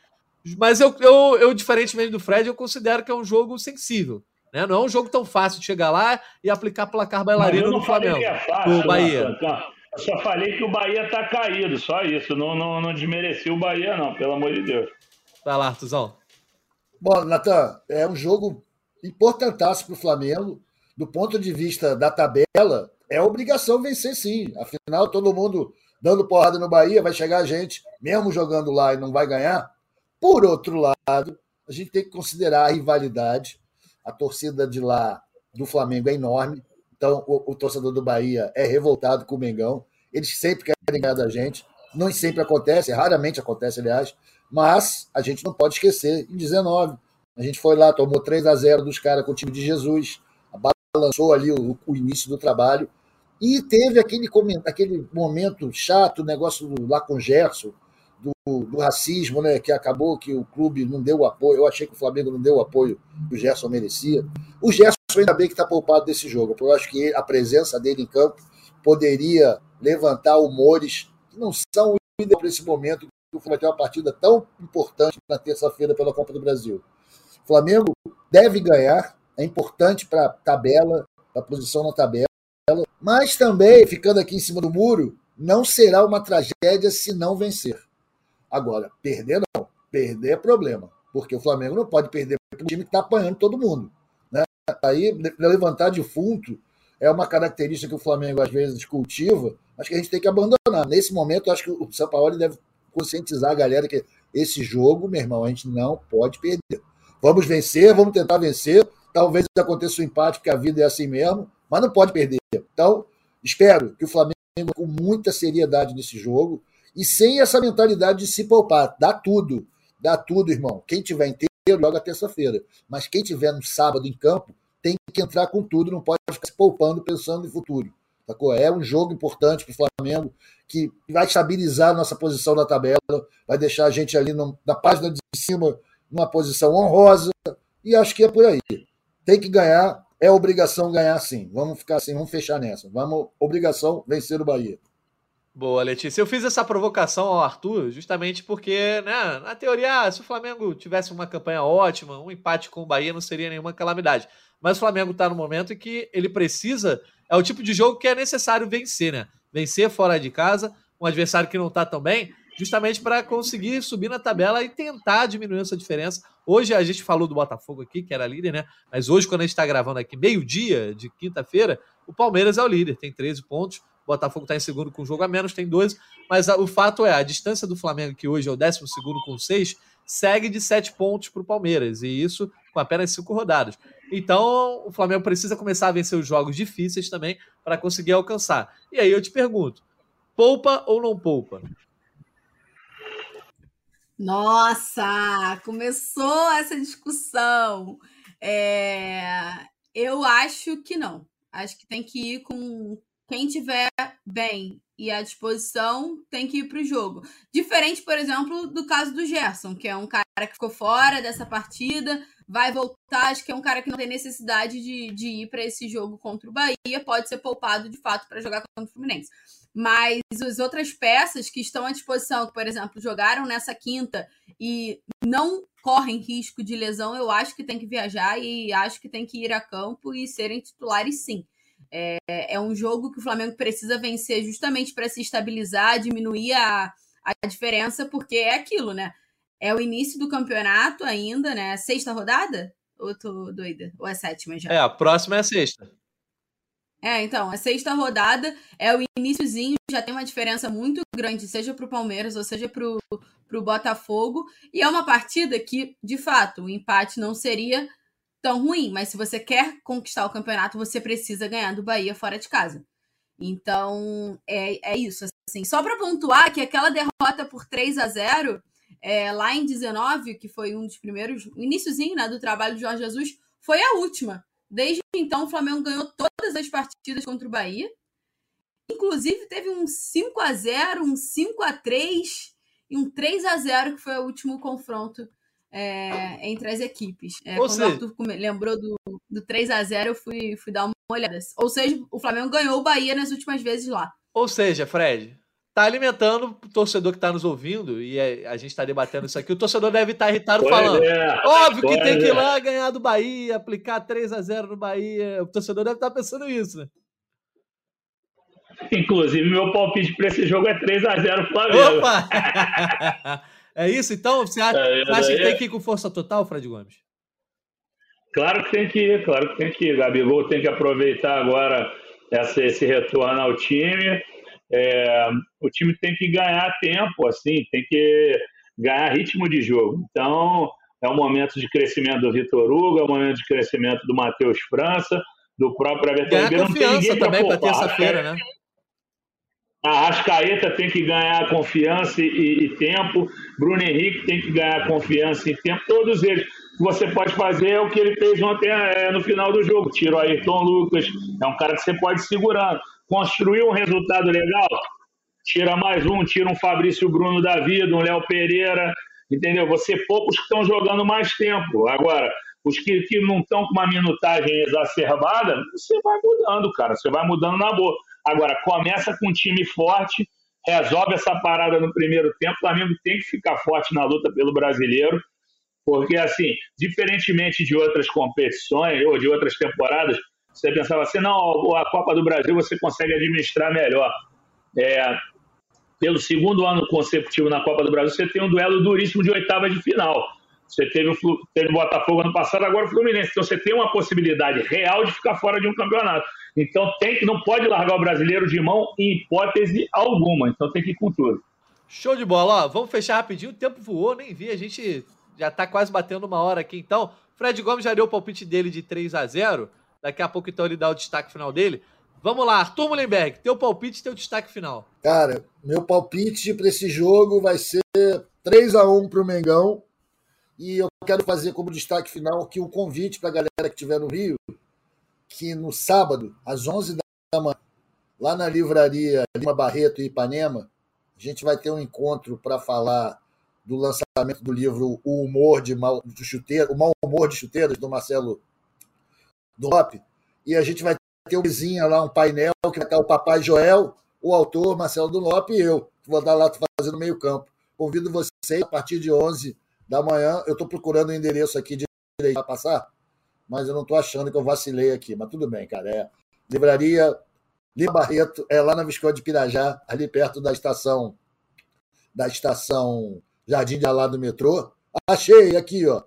Mas eu, eu, eu, diferentemente do Fred, eu considero que é um jogo sensível. Né? Não é um jogo tão fácil de chegar lá e aplicar placar bailarino no Flamengo. É fácil, do Bahia. Eu só falei que o Bahia tá caído, só isso. Não, não, não desmereci o Bahia, não, pelo amor de Deus. Vai lá, Artuzão. Bom, Natan, é um jogo importantaço para o Flamengo. Do ponto de vista da tabela, é obrigação vencer sim. Afinal, todo mundo dando porrada no Bahia, vai chegar a gente, mesmo jogando lá e não vai ganhar. Por outro lado, a gente tem que considerar a rivalidade. A torcida de lá do Flamengo é enorme. Então, o, o torcedor do Bahia é revoltado com o Mengão. Eles sempre querem ganhar da gente. Não sempre acontece, raramente acontece, aliás. Mas a gente não pode esquecer, em 19, a gente foi lá, tomou 3 a 0 dos caras com o time de Jesus, balançou ali o, o início do trabalho. E teve aquele, aquele momento chato, negócio lá com o Gerson, do, do, racismo, né? Que acabou que o clube não deu o apoio. Eu achei que o Flamengo não deu o apoio que o Gerson merecia. O Gerson ainda bem que está poupado desse jogo, porque eu acho que a presença dele em campo poderia levantar humores que não são para esse momento o Flamengo tem uma partida tão importante na terça-feira pela Copa do Brasil. O Flamengo deve ganhar, é importante para a tabela, para a posição na tabela, mas também, ficando aqui em cima do muro, não será uma tragédia se não vencer. Agora, perder não. Perder é problema. Porque o Flamengo não pode perder para um time que está apanhando todo mundo. Né? Aí, levantar defunto é uma característica que o Flamengo às vezes cultiva, mas que a gente tem que abandonar. Nesse momento, acho que o São Paulo deve conscientizar a galera que esse jogo, meu irmão, a gente não pode perder. Vamos vencer, vamos tentar vencer. Talvez aconteça um empate, porque a vida é assim mesmo, mas não pode perder. Então, espero que o Flamengo, com muita seriedade nesse jogo, e sem essa mentalidade de se poupar. Dá tudo. Dá tudo, irmão. Quem tiver inteiro, joga terça-feira. Mas quem tiver no sábado em campo, tem que entrar com tudo, não pode ficar se poupando pensando no futuro. Sacou? É um jogo importante para o Flamengo que vai estabilizar nossa posição na tabela, vai deixar a gente ali no, na página de cima numa posição honrosa, e acho que é por aí. Tem que ganhar, é obrigação ganhar sim. Vamos ficar assim, vamos fechar nessa. Vamos, obrigação vencer o Bahia. Boa, Letícia. Eu fiz essa provocação ao Arthur justamente porque, né, na teoria, se o Flamengo tivesse uma campanha ótima, um empate com o Bahia não seria nenhuma calamidade. Mas o Flamengo está no momento em que ele precisa. É o tipo de jogo que é necessário vencer, né? Vencer fora de casa, um adversário que não está tão bem, justamente para conseguir subir na tabela e tentar diminuir essa diferença. Hoje a gente falou do Botafogo aqui, que era líder, né? Mas hoje, quando a gente está gravando aqui, meio-dia de quinta-feira, o Palmeiras é o líder, tem 13 pontos. O Botafogo está em segundo com um jogo a menos, tem 12. Mas o fato é, a distância do Flamengo, que hoje é o 12 com 6, segue de 7 pontos para o Palmeiras. E isso com apenas 5 rodadas. Então, o Flamengo precisa começar a vencer os jogos difíceis também para conseguir alcançar. E aí eu te pergunto: poupa ou não poupa? Nossa, começou essa discussão. É, eu acho que não. Acho que tem que ir com, quem tiver bem e à disposição tem que ir para o jogo. Diferente, por exemplo, do caso do Gerson, que é um cara que ficou fora dessa partida, vai voltar. Acho que é um cara que não tem necessidade de, de ir para esse jogo contra o Bahia, pode ser poupado de fato para jogar contra o Fluminense. Mas as outras peças que estão à disposição, que, por exemplo, jogaram nessa quinta e não correm risco de lesão, eu acho que tem que viajar e acho que tem que ir a campo e serem titulares sim. É, é um jogo que o Flamengo precisa vencer justamente para se estabilizar, diminuir a, a diferença, porque é aquilo, né? É o início do campeonato ainda, né? Sexta rodada? Ou tô doida? Ou é sétima já? É, a próxima é a sexta. É, então, a sexta rodada é o iníciozinho, já tem uma diferença muito grande, seja para o Palmeiras ou seja para o Botafogo. E é uma partida que, de fato, o empate não seria tão ruim, mas se você quer conquistar o campeonato, você precisa ganhar do Bahia fora de casa. Então, é, é isso. Assim, só para pontuar que aquela derrota por 3 a 0 é, lá em 19, que foi um dos primeiros, iníciozinho né, do trabalho de Jorge Jesus, foi a última. Desde então, o Flamengo ganhou todas as partidas contra o Bahia. Inclusive, teve um 5 a 0 um 5 a 3 e um 3 a 0 que foi o último confronto é, entre as equipes. É, quando seja... o Arthur lembrou do, do 3 a 0 eu fui, fui dar uma olhada. Ou seja, o Flamengo ganhou o Bahia nas últimas vezes lá. Ou seja, Fred, tá alimentando o torcedor que está nos ouvindo, e a, gente está debatendo isso aqui. O torcedor deve estar tá irritado pois falando. É, Óbvio que tem que ir é. lá ganhar do Bahia, aplicar 3 a 0 no Bahia. O torcedor deve estar tá pensando isso, né? Inclusive, meu palpite para esse jogo é 3 a 0 Flamengo. Opa! é isso? Então, você acha, é, você acha que tem que ir com força total, Fred Gomes? Claro que tem que ir, claro que tem que ir. Gabigol tem que aproveitar agora essa, esse retorno ao time. É, o time tem que ganhar tempo, assim, tem que ganhar ritmo de jogo. Então, é um momento de crescimento do Vitor Hugo, é um momento de crescimento do Matheus França, do próprio Everton Ganhar Ribeiro. confiança também para terça-feira, né? A Ascaeta tem que ganhar confiança e, e, tempo. Bruno Henrique tem que ganhar confiança e tempo. Todos eles. O que você pode fazer é o que ele fez ontem é, no final do jogo. Tira o Ayrton Lucas. É um cara que você pode segurar. Construir um resultado legal. Tira mais um, tira um Fabrício Bruno da vida, um Léo Pereira. Entendeu? Você poucos que estão jogando mais tempo. Agora, os que, que não estão com uma minutagem exacerbada, você vai mudando, cara. Você vai mudando na boa. Agora, começa com um time forte, resolve essa parada no primeiro tempo. O Flamengo tem que ficar forte na luta pelo brasileiro, porque, assim, diferentemente de outras competições ou de outras temporadas, você pensava assim: não, a Copa do Brasil você consegue administrar melhor. É, pelo segundo ano consecutivo na Copa do Brasil, você tem um duelo duríssimo de oitava de final. Você teve o, teve o Botafogo ano passado, agora o Fluminense. Então você tem uma possibilidade real de ficar fora de um campeonato. Então tem que não pode largar o brasileiro de mão em hipótese alguma. Então tem que ir com tudo. Show de bola. Ó, vamos fechar rapidinho. O tempo voou, nem vi. A gente já está quase batendo uma hora aqui. Então, Fred Gomes já deu o palpite dele de 3 a 0 Daqui a pouco, então, ele dá o destaque final dele. Vamos lá, Arthur Mullenberg, teu palpite teu destaque final. Cara, meu palpite para esse jogo vai ser 3 a 1 para o Mengão e eu quero fazer como destaque final aqui um convite para a galera que estiver no Rio, que no sábado, às 11 da manhã, lá na livraria Lima Barreto e Ipanema, a gente vai ter um encontro para falar do lançamento do livro O Humor de Mal, do Chuteiro, O Mal Humor de Chuteiras, do Marcelo Dop. E a gente vai ter um vizinho lá, um painel, que vai estar o Papai Joel, o autor Marcelo Dunlop e eu, que vou estar lá fazendo meio campo. Convido vocês a partir de 11 da manhã. Eu estou procurando o endereço aqui de para passar, mas eu não estou achando que eu vacilei aqui. Mas tudo bem, cara. É livraria Lima Barreto, é lá na Visconde de Pirajá, ali perto da estação da estação Jardim de Alá do metrô. Achei aqui, ó.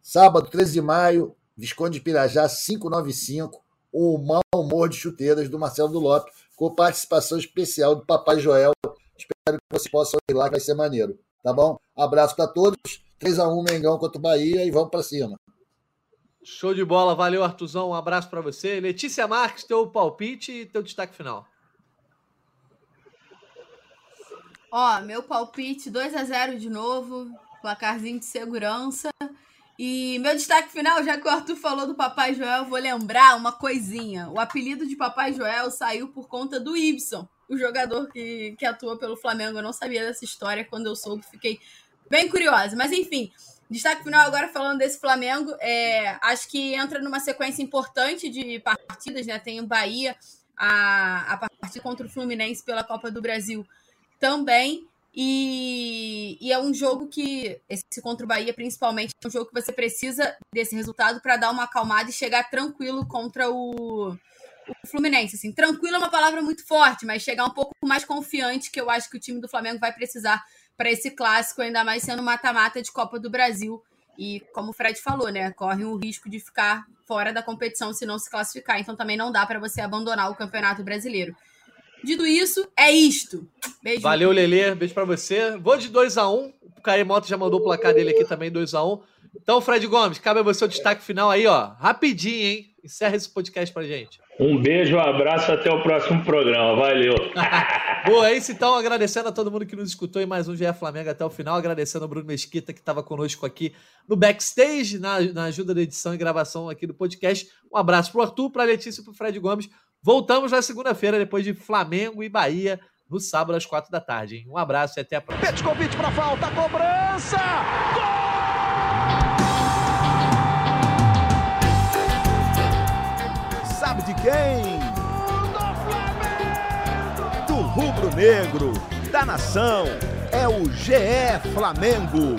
Sábado, 13 de maio, Visconde de Pirajá, 595, o Mau Humor de Chuteiras, do Marcelo do Lopes, com participação especial do Papai Joel. Espero que vocês possam ir lá, vai ser maneiro. Tá bom? Abraço para todos. 3x1 Mengão contra o Bahia e vamos para cima. Show de bola, valeu Artuzão, um abraço para você. Letícia Marques, teu palpite e teu destaque final. Ó, meu palpite 2 a 0 de novo, placarzinho de segurança. E meu destaque final, já que o Arthur falou do Papai Joel, vou lembrar uma coisinha. O apelido de Papai Joel saiu por conta do Ibson, o jogador que, que atua pelo Flamengo. Eu não sabia dessa história, quando eu soube, fiquei bem curiosa. Mas enfim, destaque final agora falando desse Flamengo, é, acho que entra numa sequência importante de partidas, né? Tem o Bahia, a, a partida contra o Fluminense pela Copa do Brasil também. E, e, é um jogo que, esse contra o Bahia, principalmente, é um jogo que você precisa desse resultado para dar uma acalmada e chegar tranquilo contra o, o Fluminense. Assim, tranquilo é uma palavra muito forte, mas chegar um pouco mais confiante, que eu acho que o time do Flamengo vai precisar para esse clássico, ainda mais sendo mata-mata de Copa do Brasil. E como o Fred falou, né, corre o risco de ficar fora da competição se não se classificar. Então também não dá para você abandonar o Campeonato Brasileiro. Dito isso, é isto. Beijo. Valeu, Lelê. Beijo para você. Vou de 2 a 1 um. O Caio Moto já mandou o placar dele aqui também, 2 a 1 um. Então, Fred Gomes, cabe a você o destaque final aí, ó. Rapidinho, hein? Encerra esse podcast pra gente. Um beijo, um abraço, até o próximo programa. Valeu. Boa, é isso então. Agradecendo a todo mundo que nos escutou em mais um GE Flamengo até o final. Agradecendo ao Bruno Mesquita, que estava conosco aqui no backstage, na, na, ajuda da edição e gravação aqui do podcast. Um abraço pro Arthur, pra Letícia e pro Fred Gomes. Voltamos na segunda-feira, depois de Flamengo e Bahia, no sábado às quatro da tarde. Hein? Um abraço e até a próxima. convite para falta, cobrança! Gol! Sabe de quem? Do Flamengo! Do rubro-negro da nação. É o GE Flamengo.